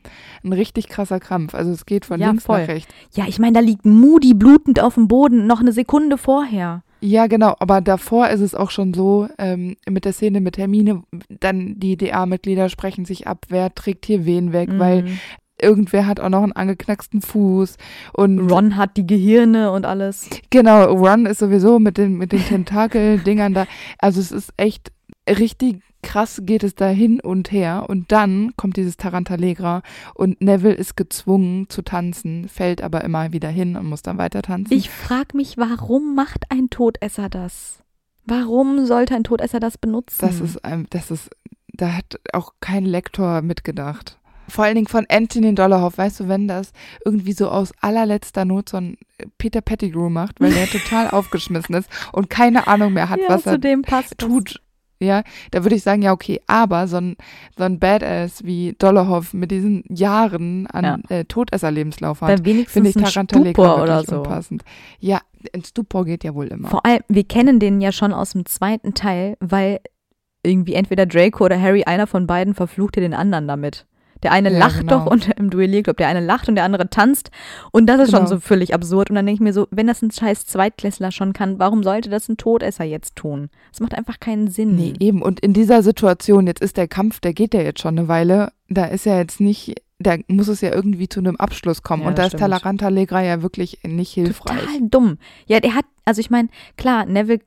ein richtig krasser Krampf. Also es geht von Ja, links voll. nach rechts. Ja, ich meine, da liegt Moody blutend auf dem Boden, noch eine Sekunde vorher. Ja, genau, aber davor ist es auch schon so, ähm, mit der Szene mit Hermine, dann die DA-Mitglieder sprechen sich ab, wer trägt hier wen weg, weil Mhm. Irgendwer hat auch noch einen angeknacksten Fuß und Ron hat die Gehirne und alles. Genau, Run ist sowieso mit den, mit den Tentakel-Dingern da. Also es ist echt richtig krass geht es da hin und her. Und dann kommt dieses Tarantalegra und Neville ist gezwungen zu tanzen, fällt aber immer wieder hin und muss dann weiter tanzen. Ich frage mich, warum macht ein Todesser das? Warum sollte ein Todesser das benutzen? das ist, ein- das ist, da hat auch kein Lektor mitgedacht. Vor allen Dingen von Anthony Dollarhoff, weißt du, wenn das irgendwie so aus allerletzter Not so ein Peter Pettigrew macht, weil der <laughs> total aufgeschmissen ist und keine Ahnung mehr hat, ja, was er zu dem passt das. tut. Ja, da würde ich sagen, ja, okay, aber so ein, so ein Badass wie Dollarhoff mit diesen Jahren an äh, Todesser-Lebenslauf hat, finde wenigstens ich Stupor oder so. unpassend. Ja, ein Stupor geht ja wohl immer. Vor allem, wir kennen den ja schon aus dem zweiten Teil, weil irgendwie entweder Draco oder Harry, einer von beiden, verflucht ja den anderen damit. Der eine Ja, lacht genau. doch und im Duellier, glaube der eine lacht und der andere tanzt. Und das ist schon Genau. so völlig absurd. Und dann denke ich mir so, wenn das ein scheiß Zweitklässler schon kann, warum sollte das ein Todesser jetzt tun? Das macht einfach keinen Sinn. Nee, eben. Und in dieser Situation, jetzt ist der Kampf, der geht ja jetzt schon eine Weile, da ist ja jetzt nicht, da muss es ja irgendwie zu einem Abschluss kommen. Ja, und da ist stimmt. Tarantalegra ja wirklich nicht hilfreich. Total dumm. Ja, der hat, also ich meine, klar, Neville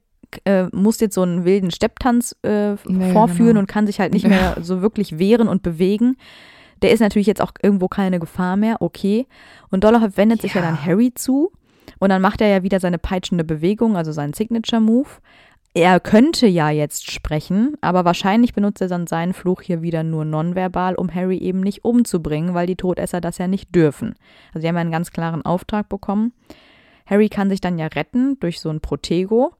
äh, muss jetzt so einen wilden Stepptanz äh, Nee, vorführen genau. und kann sich halt nicht mehr <laughs> so wirklich wehren und bewegen. Der ist natürlich jetzt auch irgendwo keine Gefahr mehr, okay. Und Dollarhoff wendet sich ja Ja. dann Harry zu und dann macht er ja wieder seine peitschende Bewegung, also seinen Signature-Move. Er könnte ja jetzt sprechen, aber wahrscheinlich benutzt er dann seinen Fluch hier wieder nur nonverbal, um Harry eben nicht umzubringen, weil die Todesser das ja nicht dürfen. Also die haben ja einen ganz klaren Auftrag bekommen. Harry kann sich dann ja retten durch so ein Protego,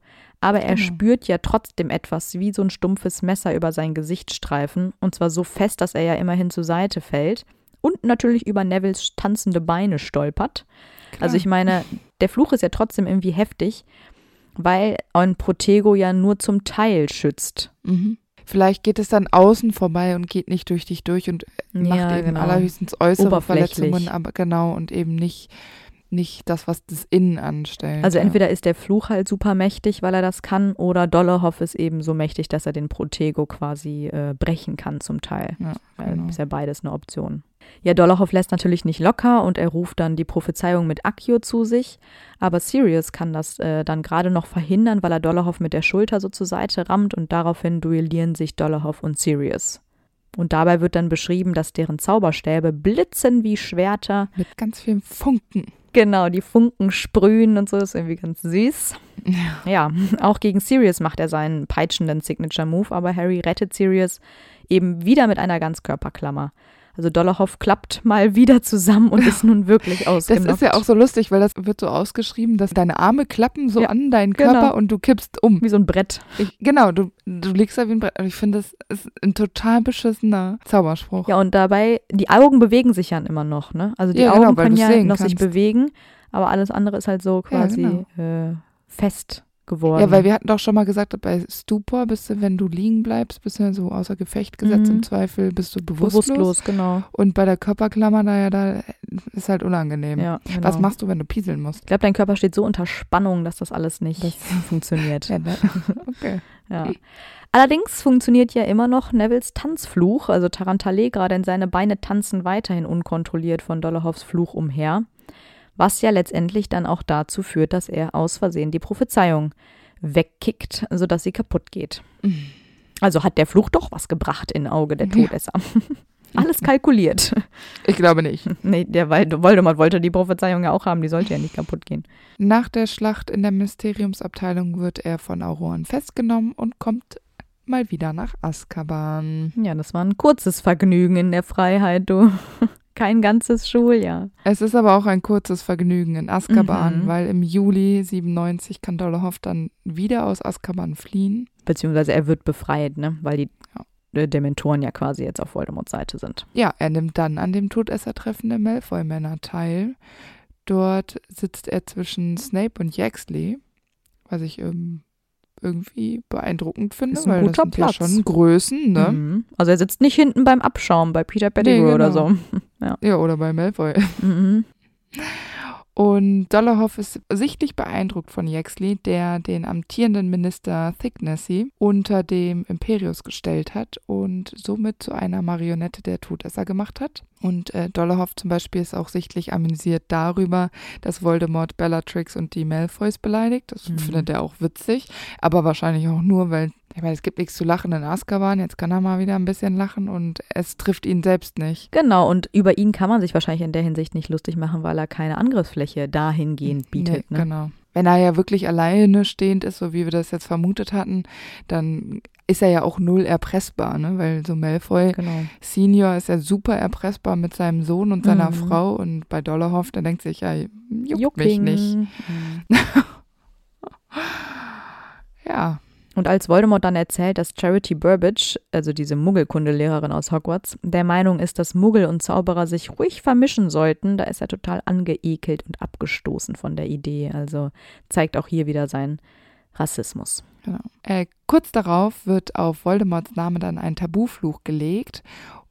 aber er Genau. spürt ja trotzdem etwas wie so ein stumpfes Messer über sein Gesicht streifen und zwar so fest, dass er ja immerhin zur Seite fällt und natürlich über Nevils tanzende Beine stolpert. Also ich meine, der Fluch ist ja trotzdem irgendwie heftig, weil ein Protego ja nur zum Teil schützt. Mhm. Vielleicht geht es dann außen vorbei und geht nicht durch dich durch und macht Ja, eben genau. allerhöchstens äußere. Verletzungen, aber genau und eben nicht, nicht das, was das Innen anstellt. Also ja. entweder ist der Fluch halt super mächtig, weil er das kann, oder Dollarhoff ist eben so mächtig, dass er den Protego quasi äh, brechen kann zum Teil. Ja, Weil genau. Ist ja beides eine Option. Ja, Dollarhoff lässt natürlich nicht locker und er ruft dann die Prophezeiung mit Accio zu sich. Aber Sirius kann das äh, dann gerade noch verhindern, weil er Dollarhoff mit der Schulter so zur Seite rammt und daraufhin duellieren sich Dollarhoff und Sirius. Und dabei wird dann beschrieben, dass deren Zauberstäbe blitzen wie Schwerter. Mit ganz vielen Funken. Genau, die Funken sprühen und so, ist irgendwie ganz süß. Ja. Auch gegen Sirius macht er seinen peitschenden Signature-Move, aber Harry rettet Sirius eben wieder mit einer Ganzkörperklammer. Also Dollarhoff klappt mal wieder zusammen und ist nun wirklich <laughs> Das ausgenockt. ist ja auch so lustig, weil das wird so ausgeschrieben, dass deine Arme klappen so Ja, an deinen genau. Körper und du kippst um. wie so ein Brett. Ich, genau, du, du liegst da wie ein Brett. Und ich finde, das ist ein total beschissener Zauberspruch. Ja, und dabei, die Augen bewegen sich ja immer noch, ne? Also die Ja, genau, Augen weil können ja noch sich kannst. bewegen, aber alles andere ist halt so quasi genau. äh, fest geworden. Ja, weil wir hatten doch schon mal gesagt, bei Stupor bist du, wenn du liegen bleibst, bist du ja so außer Gefecht gesetzt. Mhm. Im Zweifel bist du bewusstlos. bewusstlos, genau. Und bei der Körperklammer, da ja, da ist halt unangenehm. Ja, genau. Was machst du, wenn du pieseln musst? Ich glaube, dein Körper steht so unter Spannung, dass das alles nicht Das- <laughs> funktioniert. Ja, ne? <laughs> okay. Ja. Allerdings funktioniert ja immer noch Nevils Tanzfluch, also Tarantalegra, denn seine Beine tanzen weiterhin unkontrolliert von Dollarhoffs Fluch umher, was ja letztendlich dann auch dazu führt, dass er aus Versehen die Prophezeiung wegkickt, sodass sie kaputt geht. Also hat der Fluch doch was gebracht in Auge der Ja. Todesser. <laughs> Alles kalkuliert. Ich glaube nicht. <laughs> Nee, der Voldemort wollte die Prophezeiung ja auch haben, die sollte ja nicht kaputt gehen. Nach der Schlacht in der Mysteriumsabteilung wird er von Auroren festgenommen und kommt mal wieder nach Azkaban. Ja, das war ein kurzes Vergnügen in der Freiheit, du. <laughs> Kein ganzes Schuljahr. Es ist aber auch ein kurzes Vergnügen in Azkaban, Mhm. weil im Juli 97 kann Dollarhoff dann wieder aus Azkaban fliehen. Beziehungsweise er wird befreit, ne? Weil die Ja. äh, Dementoren ja quasi jetzt auf Voldemorts Seite sind. Ja, er nimmt dann an dem Todessertreffen der Malfoy-Männer teil. Dort sitzt er zwischen Snape und Yaxley, was ich ähm, irgendwie beeindruckend finde, Ist ein weil guter das sind Platz. ja schon Größen, ne? Mhm. Also er sitzt nicht hinten beim Abschaum bei Peter Pettigrew oder so. <laughs> genau. Ja, oder bei Malfoy. Mhm. Und Dollarhoff ist sichtlich beeindruckt von Yaxley, der den amtierenden Minister Thicknessy unter dem Imperius gestellt hat und somit zu einer Marionette der Todesser gemacht hat. Und äh, Dollarhoff zum Beispiel ist auch sichtlich amüsiert darüber, dass Voldemort Bellatrix und die Malfoys beleidigt. Das Mhm. findet er auch witzig, aber wahrscheinlich auch nur, weil ich meine, es gibt nichts zu lachen in Azkaban. Jetzt kann er mal wieder ein bisschen lachen und es trifft ihn selbst nicht. Genau, und über ihn kann man sich wahrscheinlich in der Hinsicht nicht lustig machen, weil er keine Angriffsfläche dahingehend bietet. Nee, ne? Genau. Wenn er ja wirklich alleine stehend ist, so wie wir das jetzt vermutet hatten, dann ist er ja auch null erpressbar, ne? Weil so Malfoy genau. Senior ist ja super erpressbar mit seinem Sohn und seiner Mhm. Frau und bei Dollarhoff, der denkt sich, ja, juckt Jucking. mich nicht. Mhm. <laughs> Ja, Und als Voldemort dann erzählt, dass Charity Burbage, also diese Muggelkundelehrerin aus Hogwarts, der Meinung ist, dass Muggel und Zauberer sich ruhig vermischen sollten, da ist er total angeekelt und abgestoßen von der Idee. Also zeigt auch hier wieder seinen Rassismus. genau. Äh, kurz darauf wird auf Voldemorts Name dann ein Tabufluch gelegt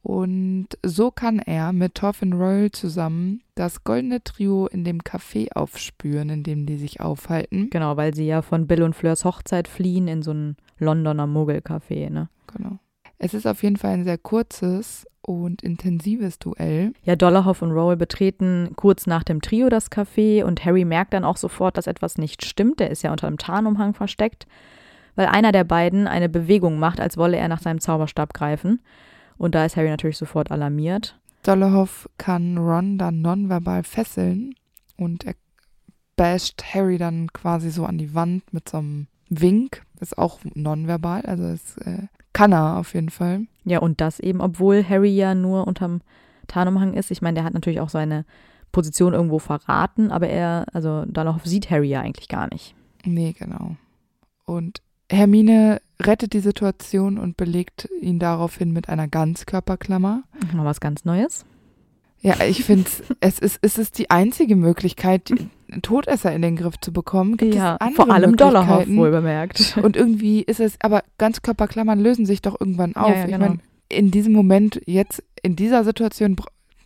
und so kann er mit Torfin Royal zusammen das goldene Trio in dem Café aufspüren, in dem die sich aufhalten. Genau, weil sie ja von Bill und Fleurs Hochzeit fliehen in so ein Londoner Muggelcafé, ne? Genau. Es ist auf jeden Fall ein sehr kurzes und intensives Duell. Ja, Dollarhoff und Rowell betreten kurz nach dem Trio das Café und Harry merkt dann auch sofort, dass etwas nicht stimmt. Der ist ja unter einem Tarnumhang versteckt, weil einer der beiden eine Bewegung macht, als wolle er nach seinem Zauberstab greifen. Und da ist Harry natürlich sofort alarmiert. Dollarhoff kann Ron dann nonverbal fesseln und er basht Harry dann quasi so an die Wand mit so einem Wink. Ist auch nonverbal, also das äh, kann er auf jeden Fall. Ja, und das eben, obwohl Harry ja nur unterm Tarnumhang ist. Ich meine, der hat natürlich auch seine Position irgendwo verraten, aber er, also Dolohov sieht Harry ja eigentlich gar nicht. Nee, genau. Und Hermine rettet die Situation und belegt ihn daraufhin mit einer Ganzkörperklammer. Mal was ganz Neues. Ja, ich finde, <laughs> es ist, es ist die einzige Möglichkeit, Todesser in den Griff zu bekommen. Gibt ja, vor allem Dollarhoff wohl bemerkt. <laughs> Und irgendwie ist es, aber Ganzkörperklammern lösen sich doch irgendwann auf. ja, Ich genau. meine, in diesem Moment, jetzt in dieser Situation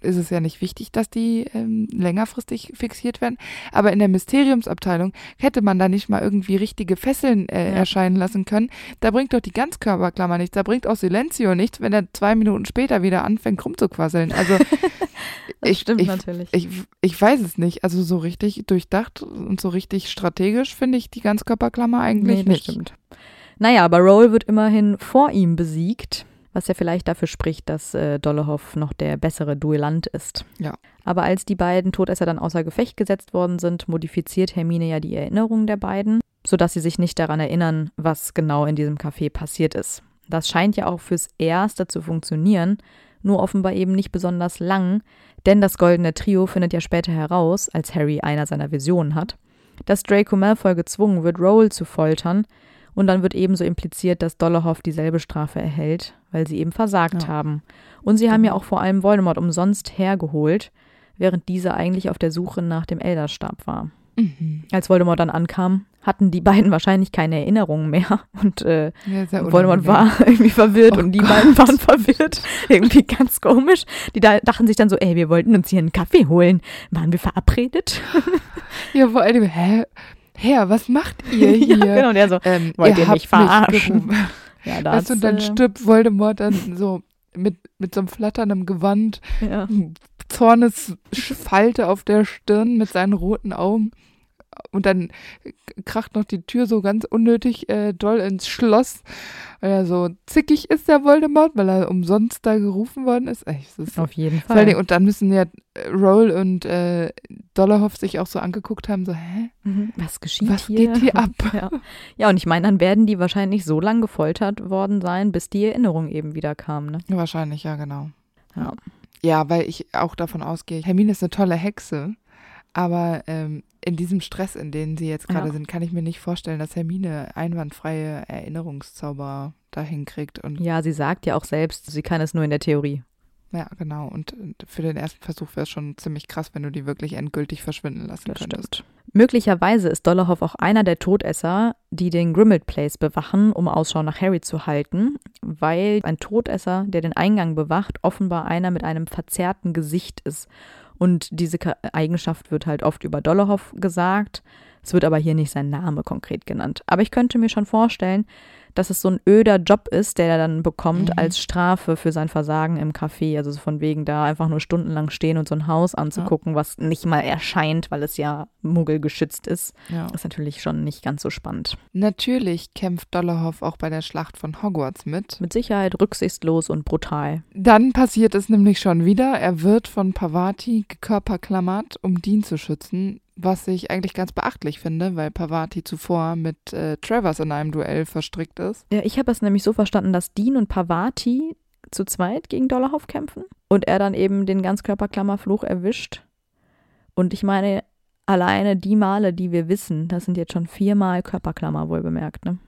ist es ja nicht wichtig, dass die ähm, längerfristig fixiert werden. Aber in der Mysteriumsabteilung hätte man da nicht mal irgendwie richtige Fesseln äh, Ja. erscheinen lassen können. Da bringt doch die Ganzkörperklammer nichts. Da bringt auch Silencio nichts, wenn er zwei Minuten später wieder anfängt rumzuquasseln. Also <laughs> ich, stimmt ich, natürlich. ich, ich weiß es nicht. Also so richtig durchdacht und so richtig strategisch finde ich die Ganzkörperklammer eigentlich nee, nicht. stimmt. Naja, aber Roll wird immerhin vor ihm besiegt, was ja vielleicht dafür spricht, dass äh, Dolohov noch der bessere Duellant ist. Ja. Aber als die beiden Todesser dann außer Gefecht gesetzt worden sind, modifiziert Hermine ja die Erinnerungen der beiden, sodass sie sich nicht daran erinnern, was genau in diesem Café passiert ist. Das scheint ja auch fürs Erste zu funktionieren, nur offenbar eben nicht besonders lang, denn das goldene Trio findet ja später heraus, als Harry einer seiner Visionen hat, dass Draco Malfoy gezwungen wird, Roll zu foltern, und dann wird ebenso impliziert, dass Dolohov dieselbe Strafe erhält, weil sie eben versagt Ja. haben. Und sie haben ja Genau. auch vor allem Voldemort umsonst hergeholt, während dieser eigentlich auf der Suche nach dem Elderstab war. Mhm. Als Voldemort dann ankam, hatten die beiden <laughs> wahrscheinlich keine Erinnerungen mehr und äh, Ja, Voldemort war <laughs> irgendwie verwirrt Oh und die Gott. beiden waren verwirrt. <laughs> irgendwie ganz komisch. Die da dachten sich dann so, ey, wir wollten uns hier einen Kaffee holen. Waren wir verabredet? Ja, vor allem, hä? Herr, was macht ihr hier? ja, genau. Und der so, ähm, Wollt ihr habt mich verarschen? gerufen. Ja, da Weißt du, und dann äh, stirbt Voldemort dann so mit, mit so einem flatternden Gewand, ja. Zornesfalte auf der Stirn mit seinen roten Augen. Und dann kracht noch die Tür so ganz unnötig äh, doll ins Schloss, weil er so zickig ist, der Voldemort, weil er umsonst da gerufen worden ist. Echt, das ist Auf jeden Fall. Und dann müssen ja äh, Roll und äh, Dollarhoff sich auch so angeguckt haben, so, hä? Mhm. Was geschieht Was hier? geht hier ab? <laughs> Ja. ja, und ich meine, dann werden die wahrscheinlich so lang gefoltert worden sein, bis die Erinnerung eben wieder kam. Ne? Wahrscheinlich, ja, genau. Ja. Ja, weil ich auch davon ausgehe, Hermine ist eine tolle Hexe, aber ähm, in diesem Stress, in dem sie jetzt gerade Ja. sind, kann ich mir nicht vorstellen, dass Hermine einwandfreie Erinnerungszauber dahin kriegt. Und ja, sie sagt ja auch selbst, sie kann es nur in der Theorie. ja, genau. Und für den ersten Versuch wäre es schon ziemlich krass, wenn du die wirklich endgültig verschwinden lassen Das könntest. stimmt. Möglicherweise ist Dollarhoff auch einer der Todesser, die den Grimmauld Place bewachen, um Ausschau nach Harry zu halten, weil ein Todesser, der den Eingang bewacht, offenbar einer mit einem verzerrten Gesicht ist. Und diese Eigenschaft wird halt oft über Dollarhoff gesagt. Es wird aber hier nicht sein Name konkret genannt. Aber ich könnte mir schon vorstellen, dass es so ein öder Job ist, der er dann bekommt Mhm. als Strafe für sein Versagen im Café. Also so von wegen da einfach nur stundenlang stehen und so ein Haus anzugucken, was nicht mal erscheint, weil es ja muggelgeschützt ist. Ja. ist natürlich schon nicht ganz so spannend. Natürlich kämpft Dollarhoff auch bei der Schlacht von Hogwarts mit. Mit Sicherheit rücksichtslos und brutal. Dann passiert es nämlich schon wieder. Er wird von Pavati gekörperklammert, um Dean zu schützen, was ich eigentlich ganz beachtlich finde, weil Pavati zuvor mit äh, Travers in einem Duell verstrickt ist. Ja, ich habe es nämlich so verstanden, dass Dean und Pavati zu zweit gegen Dollarhoff kämpfen und er dann eben den Ganzkörperklammerfluch erwischt. Und ich meine, alleine die Male, die wir wissen, das sind jetzt schon viermal Körperklammer wohl bemerkt, ne?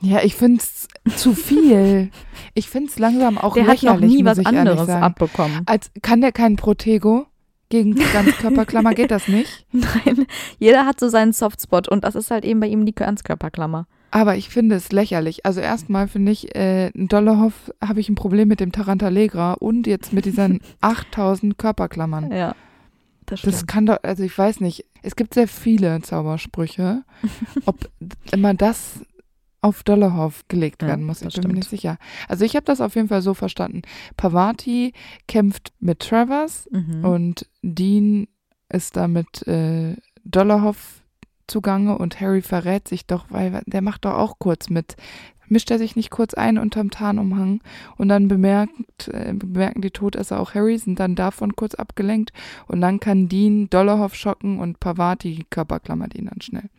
Ja, ich find's zu viel. <laughs> Ich find's langsam auch Der hat lächerlich, noch nie was anderes abbekommen. Als kann der keinen Protego gegen Ganzkörperklammer geht das nicht. <laughs> Nein, jeder hat so seinen Softspot und das ist halt eben bei ihm die Ganzkörperklammer. Aber ich finde es lächerlich. Also erstmal finde ich, äh, in Dollarhoff habe ich ein Problem mit dem Tarantalegra und jetzt mit diesen <laughs> 8000 Körperklammern. Ja, das Das kann doch, also ich weiß nicht. Es gibt sehr viele Zaubersprüche. <laughs> Ob immer das auf Dollarhoff gelegt Ja, werden muss, ich das bin mir stimmt. nicht sicher. Also ich habe das auf jeden Fall so verstanden. Pavati kämpft mit Travers Mhm. und Dean ist da mit äh, Dollarhoff zugange und Harry verrät sich doch, weil der macht doch auch kurz mit. Mischt er sich nicht kurz ein unterm Tarnumhang und dann bemerkt, äh, bemerken die Todesser auch Harry, sind dann davon kurz abgelenkt und dann kann Dean Dollarhoff schocken und Pavati körperklammert ihn dann schnell.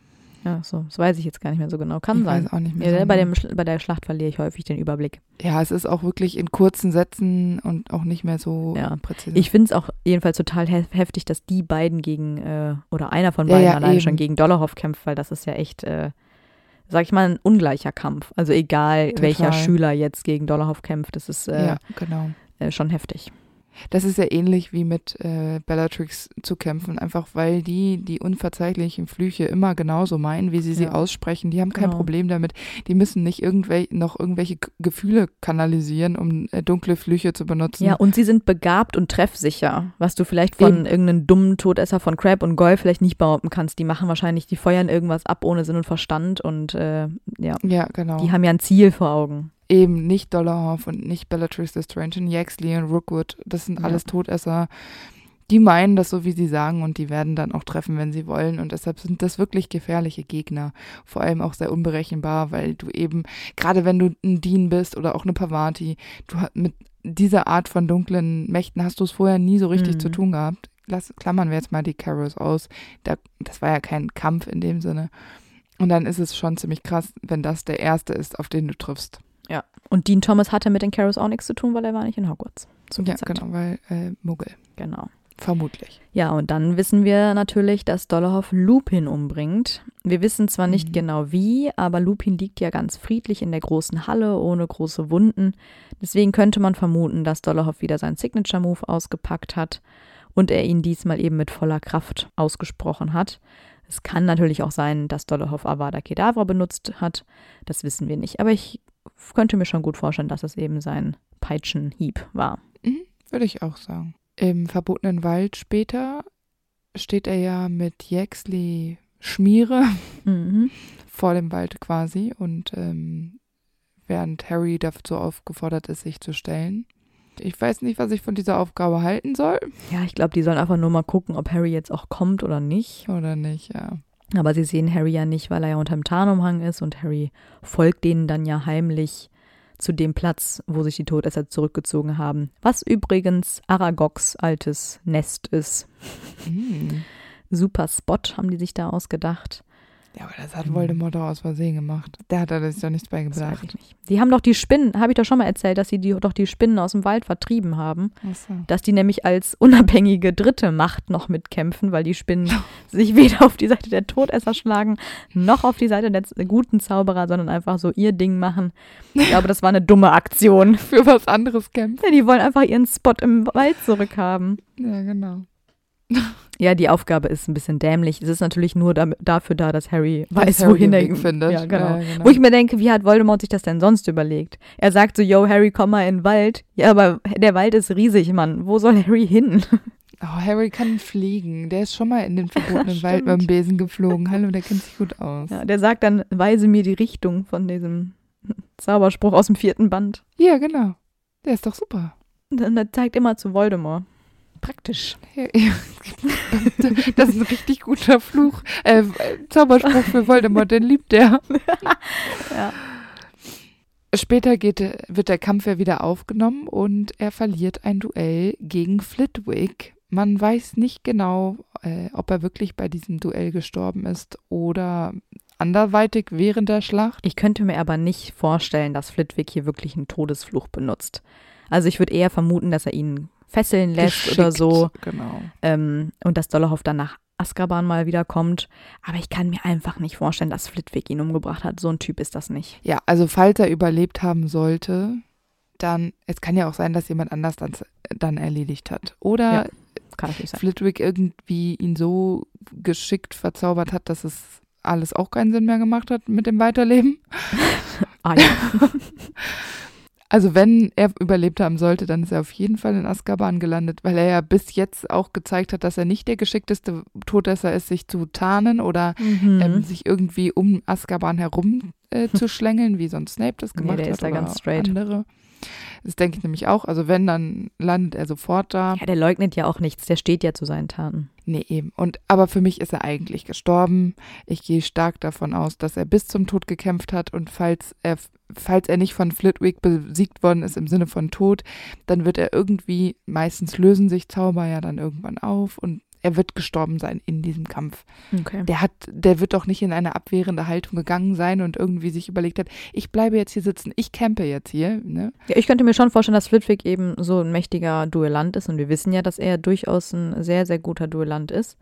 Ja, so, das weiß ich jetzt gar nicht mehr so genau. Kann ich sein. weiß auch nicht mehr. Ja, so bei, genau. dem, bei der Schlacht verliere ich häufig den Überblick. ja, es ist auch wirklich in kurzen Sätzen und auch nicht mehr so Ja. präzise. Ich finde es auch jedenfalls total hef heftig, dass die beiden gegen, äh, oder einer von Ja, beiden ja, allein eben. schon gegen Dollarhoff kämpft, weil das ist ja echt, äh, sag ich mal, ein ungleicher Kampf. Also egal, Total. welcher Schüler jetzt gegen Dollarhoff kämpft, das ist äh, ja, genau. äh, schon heftig. Das ist ja ähnlich wie mit äh, Bellatrix zu kämpfen, einfach weil die die unverzeihlichen Flüche immer genauso meinen, wie sie sie Ja. aussprechen. Die haben kein Genau. Problem damit. Die müssen nicht irgendwel noch irgendwelche Gefühle kanalisieren, um äh, dunkle Flüche zu benutzen. Ja, und sie sind begabt und treffsicher, was du vielleicht von Eben. irgendeinem dummen Todesser von Crab und Goyle vielleicht nicht behaupten kannst. Die machen wahrscheinlich, die feuern irgendwas ab ohne Sinn und Verstand und äh, ja, ja genau. die haben ja ein Ziel vor Augen. Eben nicht Dollarhoff und nicht Bellatrix Lestrange und Yaxley und Rookwood. Das sind Ja. alles Todesser. Die meinen das so, wie sie sagen und die werden dann auch treffen, wenn sie wollen. Und deshalb sind das wirklich gefährliche Gegner. Vor allem auch sehr unberechenbar, weil du eben, gerade wenn du ein Dean bist oder auch eine Pavati, du mit dieser Art von dunklen Mächten hast du es vorher nie so richtig Mhm. zu tun gehabt. Lass, klammern wir jetzt mal die Carrows aus. Da, das war ja kein Kampf in dem Sinne. Und dann ist es schon ziemlich krass, wenn das der erste ist, auf den du triffst. Und Dean Thomas hatte mit den Carrows auch nichts zu tun, weil er war nicht in Hogwarts. Ja, Zeit. genau, weil äh, Muggel. genau. Vermutlich. Ja, und dann wissen wir natürlich, dass Dollarhoff Lupin umbringt. Wir wissen zwar nicht Mhm. genau wie, aber Lupin liegt ja ganz friedlich in der großen Halle ohne große Wunden. Deswegen könnte man vermuten, dass Dollarhoff wieder seinen Signature-Move ausgepackt hat und er ihn diesmal eben mit voller Kraft ausgesprochen hat. Es kann natürlich auch sein, dass Dollarhoff Avada Kedavra benutzt hat. Das wissen wir nicht. Aber ich könnte mir schon gut vorstellen, dass es eben sein Peitschenhieb war. Würde ich auch sagen. Im verbotenen Wald später steht er ja mit Yaxley Schmiere <laughs> Mhm. vor dem Wald quasi und ähm, während Harry dazu aufgefordert ist, sich zu stellen. Ich weiß nicht, was ich von dieser Aufgabe halten soll Ja, ich glaube, die sollen einfach nur mal gucken, ob Harry jetzt auch kommt oder nicht. oder nicht, ja. Aber sie sehen Harry ja nicht, weil er ja unterm Tarnumhang ist und Harry folgt denen dann ja heimlich zu dem Platz, wo sich die Todesser zurückgezogen haben. Was übrigens Aragogs altes Nest ist. Mhm. Super Spot haben die sich da ausgedacht. Ja, aber das hat Voldemort doch aus Versehen gemacht. Der hat da sich doch nichts bei Das ich nicht. Die haben doch die Spinnen, habe ich doch schon mal erzählt, dass sie die, doch die Spinnen aus dem Wald vertrieben haben. Achso. Dass die nämlich als unabhängige dritte Macht noch mitkämpfen, weil die Spinnen <laughs> sich weder auf die Seite der Todesser schlagen, noch auf die Seite der guten Zauberer, sondern einfach so ihr Ding machen. Ich glaube, das war eine dumme Aktion. <laughs> Für was anderes kämpfen. Ja, die wollen einfach ihren Spot im Wald zurückhaben. Ja, genau. Ja, die Aufgabe ist ein bisschen dämlich. Es ist natürlich nur damit, dafür da, dass Harry Dass weiß, Harry wohin er Weg findet. Ja, genau. Ja, genau. Wo ich mir denke, wie hat Voldemort sich das denn sonst überlegt? Er sagt so, yo, Harry, komm mal in den Wald. Ja, aber der Wald ist riesig, Mann. Wo soll Harry hin? Oh, Harry kann fliegen. Der ist schon mal in den verbotenen <laughs> Wald mit dem Besen geflogen. Hallo, der kennt sich gut aus. Ja, der sagt dann, weise mir die Richtung von diesem Zauberspruch aus dem vierten Band. Ja, genau. Der ist doch super. Und dann der zeigt immer zu Voldemort. Praktisch. <laughs> Das ist ein richtig guter Fluch. Äh, Zauberspruch für Voldemort, den liebt der. <laughs> Ja. Später geht, wird der Kampf ja wieder aufgenommen und er verliert ein Duell gegen Flitwick. Man weiß nicht genau, äh, ob er wirklich bei diesem Duell gestorben ist oder anderweitig während der Schlacht. Ich könnte mir aber nicht vorstellen, dass Flitwick hier wirklich einen Todesfluch benutzt. Also ich würde eher vermuten, dass er ihn fesseln <laughs> lässt oder Geschickt, so Genau. ähm, und dass Dollarhoff dann nach Azkaban mal wiederkommt. Aber ich kann mir einfach nicht vorstellen, dass Flitwick ihn umgebracht hat. So ein Typ ist das nicht. Ja, also falls er überlebt haben sollte, dann, es kann ja auch sein, dass jemand anders das dann erledigt hat. Oder Ja. Flitwick irgendwie ihn so geschickt verzaubert hat, dass es alles auch keinen Sinn mehr gemacht hat mit dem Weiterleben. <laughs> Ah ja. <laughs> Also wenn er überlebt haben sollte, dann ist er auf jeden Fall in Azkaban gelandet, weil er ja bis jetzt auch gezeigt hat, dass er nicht der geschickteste Todesser ist, sich zu tarnen oder Mhm. ähm, sich irgendwie um Azkaban herum äh, zu schlängeln, wie sonst Snape das Nee, gemacht der hat ist da oder ganz straight. andere. Das denke ich nämlich auch. Also wenn, dann landet er sofort da. ja, der leugnet ja auch nichts. Der steht ja zu seinen Taten. Nee, eben. Und aber für mich ist er eigentlich gestorben. Ich gehe stark davon aus, dass er bis zum Tod gekämpft hat und falls er falls er nicht von Flitwick besiegt worden ist im Sinne von Tod, dann wird er irgendwie meistens lösen sich Zauber ja dann irgendwann auf und Er wird gestorben sein in diesem Kampf. Okay. Der hat, der wird doch nicht in eine abwehrende Haltung gegangen sein und irgendwie sich überlegt hat, ich bleibe jetzt hier sitzen, ich campe jetzt hier. Ne? Ja, ich könnte mir schon vorstellen, dass Flitwick eben so ein mächtiger Duellant ist und wir wissen ja, dass er durchaus ein sehr, sehr guter Duellant ist,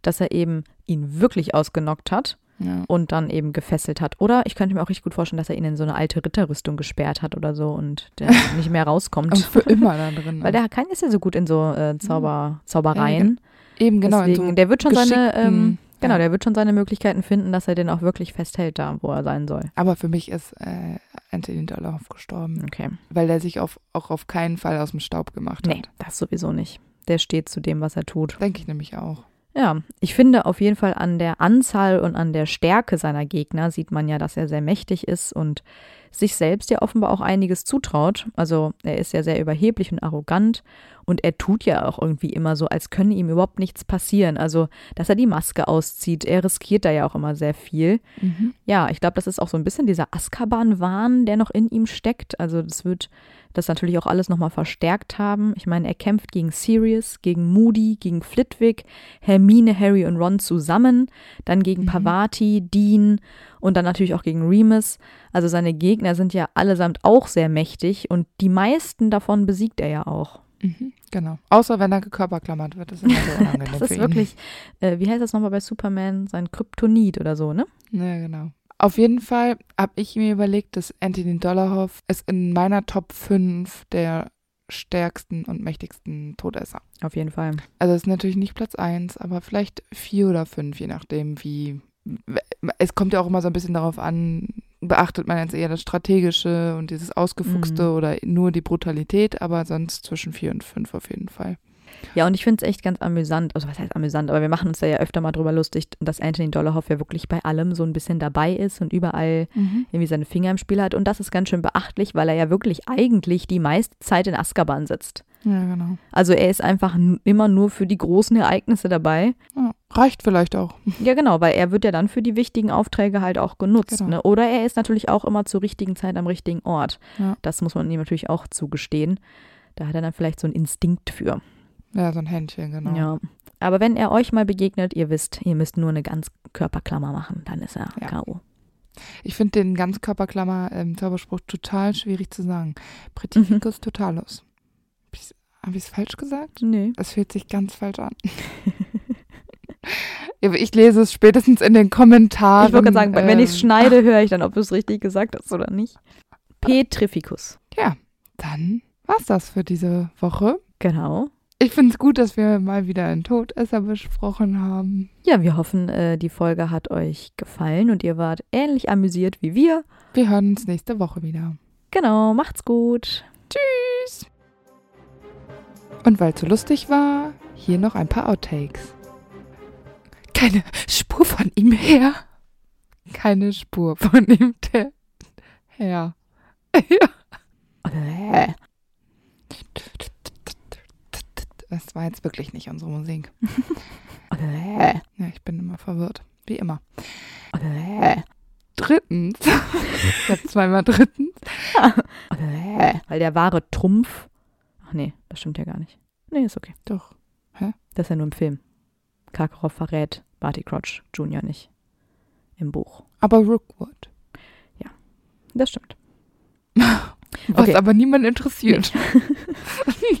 dass er eben ihn wirklich ausgenockt hat Ja. und dann eben gefesselt hat. Oder ich könnte mir auch richtig gut vorstellen, dass er ihn in so eine alte Ritterrüstung gesperrt hat oder so und der <laughs> nicht mehr rauskommt. Und für immer da drin. Weil der kein ist ja so gut in so äh, Zauber, Zaubereien. Eben genau. Deswegen, so der wird schon seine, ähm, genau, ja. der wird schon seine Möglichkeiten finden, dass er den auch wirklich festhält da, wo er sein soll. Aber für mich ist äh, Anthony Dollarhoff gestorben, Okay. weil er sich auf, auch auf keinen Fall aus dem Staub gemacht Nee, hat. das sowieso nicht. Der steht zu dem, was er tut. Denke ich nämlich auch. Ja, ich finde auf jeden Fall an der Anzahl und an der Stärke seiner Gegner sieht man ja, dass er sehr mächtig ist und sich selbst ja offenbar auch einiges zutraut. Also er ist ja sehr überheblich und arrogant und er tut ja auch irgendwie immer so, als könne ihm überhaupt nichts passieren. Also, dass er die Maske auszieht, er riskiert da ja auch immer sehr viel. Mhm. Ja, ich glaube, das ist auch so ein bisschen dieser Azkaban-Wahn, der noch in ihm steckt. Also das wird das natürlich auch alles nochmal verstärkt haben. Ich meine, er kämpft gegen Sirius, gegen Moody, gegen Flitwick, Hermine, Harry und Ron zusammen, dann gegen Mhm. Pavati, Dean und dann natürlich auch gegen Remus. Also seine Gegner sind ja allesamt auch sehr mächtig und die meisten davon besiegt er ja auch. Mhm. Genau. Außer wenn er gekörperklammert wird. Das ist immer so <laughs> Das ist wirklich, äh, wie heißt das nochmal bei Superman? Sein Kryptonit oder so, ne? Ja, genau. Auf jeden Fall habe ich mir überlegt, dass Anthony Dollarhoff ist in meiner Top 5 der stärksten und mächtigsten Todesser. Auf jeden Fall. Also ist natürlich nicht Platz 1, aber vielleicht 4 oder 5, je nachdem, wie. Es kommt ja auch immer so ein bisschen darauf an, beachtet man jetzt eher das Strategische und dieses Ausgefuchste Mhm. oder nur die Brutalität, aber sonst zwischen 4 und 5 auf jeden Fall. Ja, und ich finde es echt ganz amüsant, also was heißt amüsant, aber wir machen uns da ja öfter mal drüber lustig, dass Anthony Dollarhoff ja wirklich bei allem so ein bisschen dabei ist und überall irgendwie seine Finger im Spiel hat. Und das ist ganz schön beachtlich, weil er ja wirklich eigentlich die meiste Zeit in Azkaban sitzt. Ja, genau. Also er ist einfach immer nur für die großen Ereignisse dabei. Ja, reicht vielleicht auch. <laughs> Ja, genau, weil er wird ja dann für die wichtigen Aufträge halt auch genutzt. Genau. Ne? Oder er ist natürlich auch immer zur richtigen Zeit am richtigen Ort. Ja. Das muss man ihm natürlich auch zugestehen. Da hat er dann vielleicht so einen Instinkt für. Ja, so ein Händchen, genau. Ja. Aber wenn er euch mal begegnet, ihr wisst, ihr müsst nur eine ganz Körperklammer machen, dann ist er Ja. K.O. Ich finde den Ganzkörperklammer ähm, Zauberspruch total schwierig zu sagen. Pretificus totalus. Habe ich es falsch gesagt? Nee. Es fühlt sich ganz falsch an. <laughs> Ja, Ich lese es spätestens in den Kommentaren. Ich wollte gerade sagen, wenn ich es ähm, schneide, höre ich dann, ob du es richtig gesagt hast oder nicht. Petrificus. Dann war's das für diese Woche. Genau. Ich finde es gut, dass wir mal wieder einen Todesser besprochen haben. Ja, wir hoffen, äh, die Folge hat euch gefallen und ihr wart ähnlich amüsiert wie wir. Wir hören uns nächste Woche wieder. Genau, macht's gut. Tschüss. Und weil es so lustig war, hier noch ein paar Outtakes. Keine Spur von ihm her. Keine Spur von ihm her. <laughs> ja. Das war jetzt wirklich nicht unsere Musik. <laughs> Ja, ich bin immer verwirrt. Wie immer. Drittens. <laughs> ich habe zweimal drittens. <laughs> Weil der wahre Trumpf. Ach nee, das stimmt ja gar nicht. Nee, ist okay. Doch. Das ist ja nur im Film. Karkaroff verrät Barty Crouch Jr. nicht. Im Buch. Aber Rookwood. Das stimmt. Was Okay. aber niemand interessiert. Äh.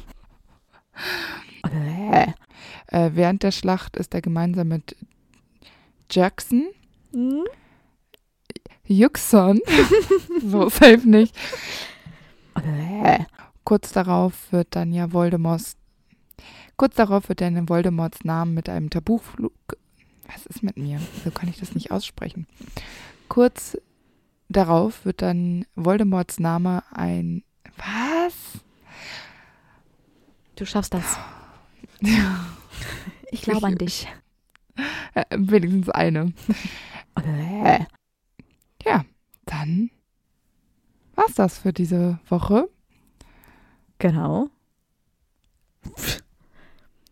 Äh, während der Schlacht ist er gemeinsam mit Jackson, Hm? Juxon, <laughs> so safe nicht. Kurz darauf wird dann ja Voldemorts, kurz darauf wird dann Voldemorts Namen mit einem Tabuflug, was ist mit mir? So kann ich das nicht aussprechen. Kurz darauf wird dann Voldemorts Name ein, was? Du schaffst das. <laughs> Ich glaube an dich. <laughs> Äh, wenigstens eine. Ja, dann war's das für diese Woche. Genau.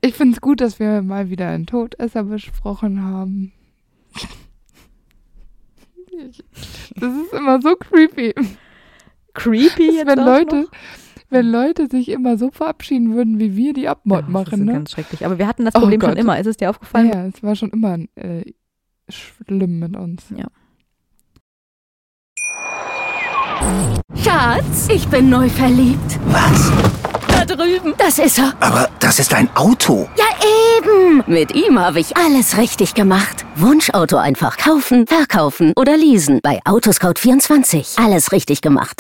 Ich finde es gut, dass wir mal wieder einen Todesser besprochen haben. <laughs> Das ist immer so creepy. Creepy jetzt wenn auch Leute, noch? Wenn Leute sich immer so verabschieden würden, wie wir die Abmord Ja, das ist machen. Ne? ganz schrecklich. Aber wir hatten das Oh Problem schon Gott. immer. Ist es dir aufgefallen? Ja, es war schon immer äh, schlimm mit uns. Schatz, ich bin neu verliebt. Was? Da drüben. Das ist er. Aber das ist ein Auto. Ja, eben. Mit ihm habe ich alles richtig gemacht. Wunschauto einfach kaufen, verkaufen oder leasen. Bei Autoscout24. Alles richtig gemacht.